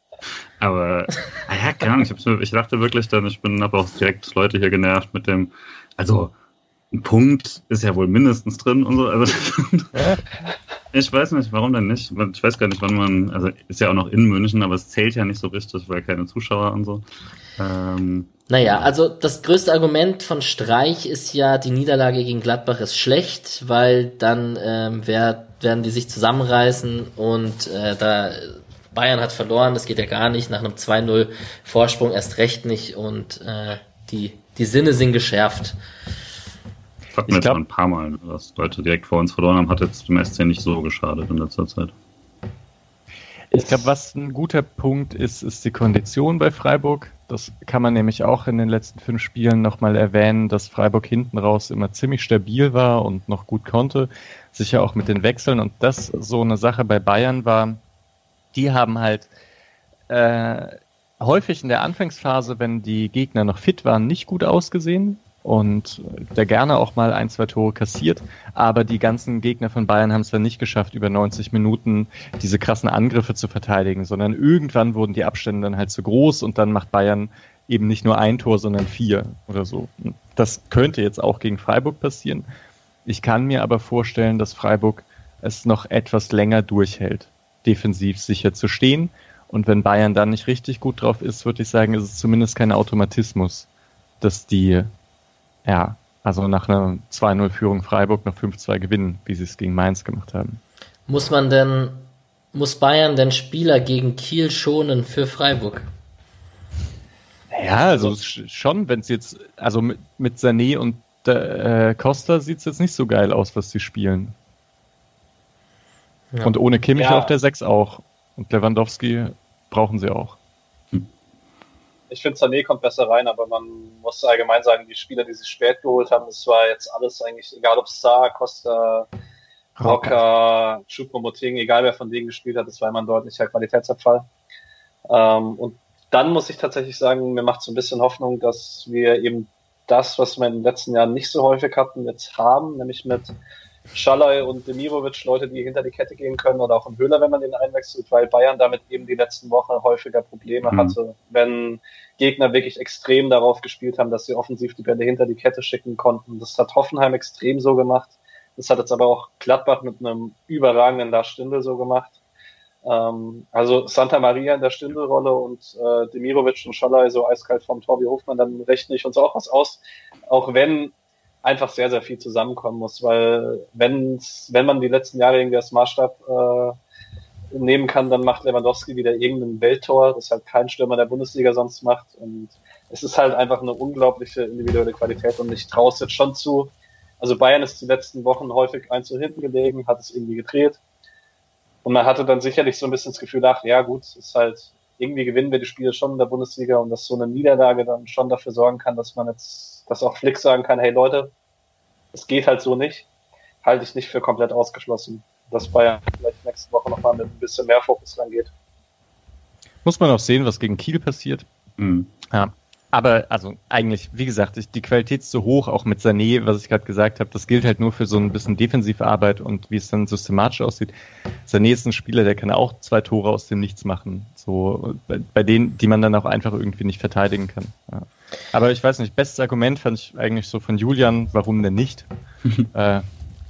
aber, ah ja, keine Ahnung, ich, ich dachte wirklich dann, ich bin, habe auch direkt Leute hier genervt mit dem, also ein Punkt ist ja wohl mindestens drin und so. Also, ich weiß nicht, warum denn nicht? Ich weiß gar nicht, wann man, also ist ja auch noch in München, aber es zählt ja nicht so richtig, weil keine Zuschauer und so. Ähm, naja, also das größte Argument von Streich ist ja, die Niederlage gegen Gladbach ist schlecht, weil dann ähm, wer, werden die sich zusammenreißen und äh, da Bayern hat verloren, das geht ja gar nicht, nach einem 2-0 Vorsprung erst recht nicht und äh, die, die Sinne sind geschärft. Das hatten wir jetzt schon ein paar Mal, dass Leute direkt vor uns verloren haben, hat jetzt dem SC nicht so geschadet in letzter Zeit. Ich glaube, was ein guter Punkt ist, ist die Kondition bei Freiburg. Das kann man nämlich auch in den letzten fünf Spielen nochmal erwähnen, dass Freiburg hinten raus immer ziemlich stabil war und noch gut konnte. Sicher auch mit den Wechseln. Und das so eine Sache bei Bayern war, die haben halt äh, häufig in der Anfangsphase, wenn die Gegner noch fit waren, nicht gut ausgesehen und der gerne auch mal ein, zwei Tore kassiert. Aber die ganzen Gegner von Bayern haben es dann nicht geschafft, über 90 Minuten diese krassen Angriffe zu verteidigen, sondern irgendwann wurden die Abstände dann halt zu groß und dann macht Bayern eben nicht nur ein Tor, sondern vier oder so. Das könnte jetzt auch gegen Freiburg passieren. Ich kann mir aber vorstellen, dass Freiburg es noch etwas länger durchhält, defensiv sicher zu stehen. Und wenn Bayern dann nicht richtig gut drauf ist, würde ich sagen, ist es zumindest kein Automatismus, dass die ja, also nach einer 2-0-Führung Freiburg noch 5-2 gewinnen, wie sie es gegen Mainz gemacht haben. Muss man denn, muss Bayern denn Spieler gegen Kiel schonen für Freiburg? Ja, also schon, wenn es jetzt, also mit, mit Sané und äh, Costa sieht es jetzt nicht so geil aus, was sie spielen. Ja. Und ohne Kimmich ja. auf der 6 auch. Und Lewandowski brauchen sie auch ich finde, Sané kommt besser rein, aber man muss allgemein sagen, die Spieler, die sich spät geholt haben, das war jetzt alles eigentlich, egal ob Star, Costa, Rocker, Choupo-Moting, egal wer von denen gespielt hat, das war immer ein deutlicher Qualitätsabfall. Ähm, und dann muss ich tatsächlich sagen, mir macht so ein bisschen Hoffnung, dass wir eben das, was wir in den letzten Jahren nicht so häufig hatten, jetzt haben, nämlich mit Schalay und Demirovic Leute, die hinter die Kette gehen können oder auch ein Höhler, wenn man den einwechselt, weil Bayern damit eben die letzten Wochen häufiger Probleme mhm. hatte, wenn Gegner wirklich extrem darauf gespielt haben, dass sie offensiv die Bälle hinter die Kette schicken konnten. Das hat Hoffenheim extrem so gemacht. Das hat jetzt aber auch Gladbach mit einem überragenden Lars Stindl so gemacht. Ähm, also Santa Maria in der Stindl-Rolle und äh, Demirovic und Schalay so eiskalt vom Tor wie Hofmann, dann rechne ich uns auch was aus. Auch wenn einfach sehr, sehr viel zusammenkommen muss, weil wenn's, wenn man die letzten Jahre irgendwie als Maßstab äh, nehmen kann, dann macht Lewandowski wieder irgendein Welttor, das halt kein Stürmer der Bundesliga sonst macht und es ist halt einfach eine unglaubliche individuelle Qualität und ich traue es jetzt schon zu. Also Bayern ist die letzten Wochen häufig eins zu hinten gelegen, hat es irgendwie gedreht und man hatte dann sicherlich so ein bisschen das Gefühl, ach ja gut, ist halt irgendwie gewinnen wir die Spiele schon in der Bundesliga und dass so eine Niederlage dann schon dafür sorgen kann, dass man jetzt dass auch Flick sagen kann, hey Leute, es geht halt so nicht, halte ich nicht für komplett ausgeschlossen, dass Bayern vielleicht nächste Woche nochmal mit ein bisschen mehr Fokus rangeht. Muss man auch sehen, was gegen Kiel passiert. Mhm. Ja. Aber also eigentlich, wie gesagt, die Qualität ist so hoch, auch mit Sané, was ich gerade gesagt habe, das gilt halt nur für so ein bisschen defensive Arbeit und wie es dann systematisch aussieht. Sané ist ein Spieler, der kann auch zwei Tore aus dem Nichts machen. So bei, bei denen, die man dann auch einfach irgendwie nicht verteidigen kann. Ja. Aber ich weiß nicht, bestes Argument fand ich eigentlich so von Julian, warum denn nicht? äh,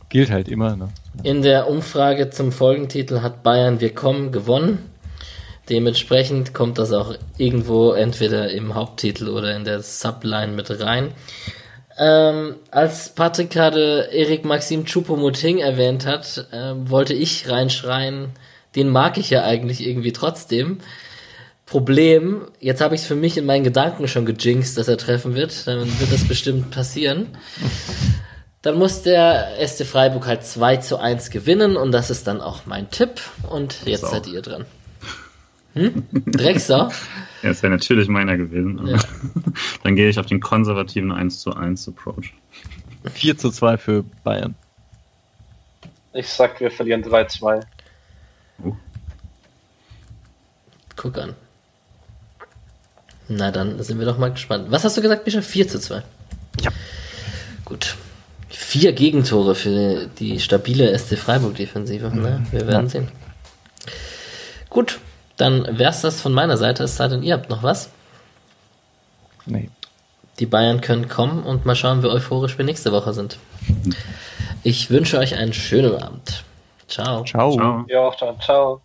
gilt halt immer. Ne? In der Umfrage zum Folgentitel hat Bayern Wir kommen gewonnen. Dementsprechend kommt das auch irgendwo entweder im Haupttitel oder in der Subline mit rein. Ähm, als Patrick gerade Erik Maxim Choupo-Moting erwähnt hat, äh, wollte ich reinschreien, den mag ich ja eigentlich irgendwie trotzdem. Problem, jetzt habe ich es für mich in meinen Gedanken schon gejinxt, dass er treffen wird. Dann wird das bestimmt passieren. Dann muss der SC Freiburg halt 2 zu 1 gewinnen und das ist dann auch mein Tipp. Und jetzt seid ihr dran. Hm? Drecksau? ja, es wäre natürlich meiner gewesen. Ja. Dann gehe ich auf den konservativen 1 zu 1 Approach. 4 zu 2 für Bayern. Ich sag, wir verlieren 3-2. Uh. Guck an. Na, dann sind wir doch mal gespannt. Was hast du gesagt, Bischof? 4 zu 2. Ja. Gut. Vier Gegentore für die stabile SC Freiburg-Defensive. Mhm. Wir werden ja. sehen. Gut, dann wär's das von meiner Seite. Es sei denn, ihr habt noch was. Nee. Die Bayern können kommen und mal schauen, wie euphorisch wir nächste Woche sind. Ich wünsche euch einen schönen Abend. Ciao. Ciao. Ciao. Ja, auch dann. Ciao.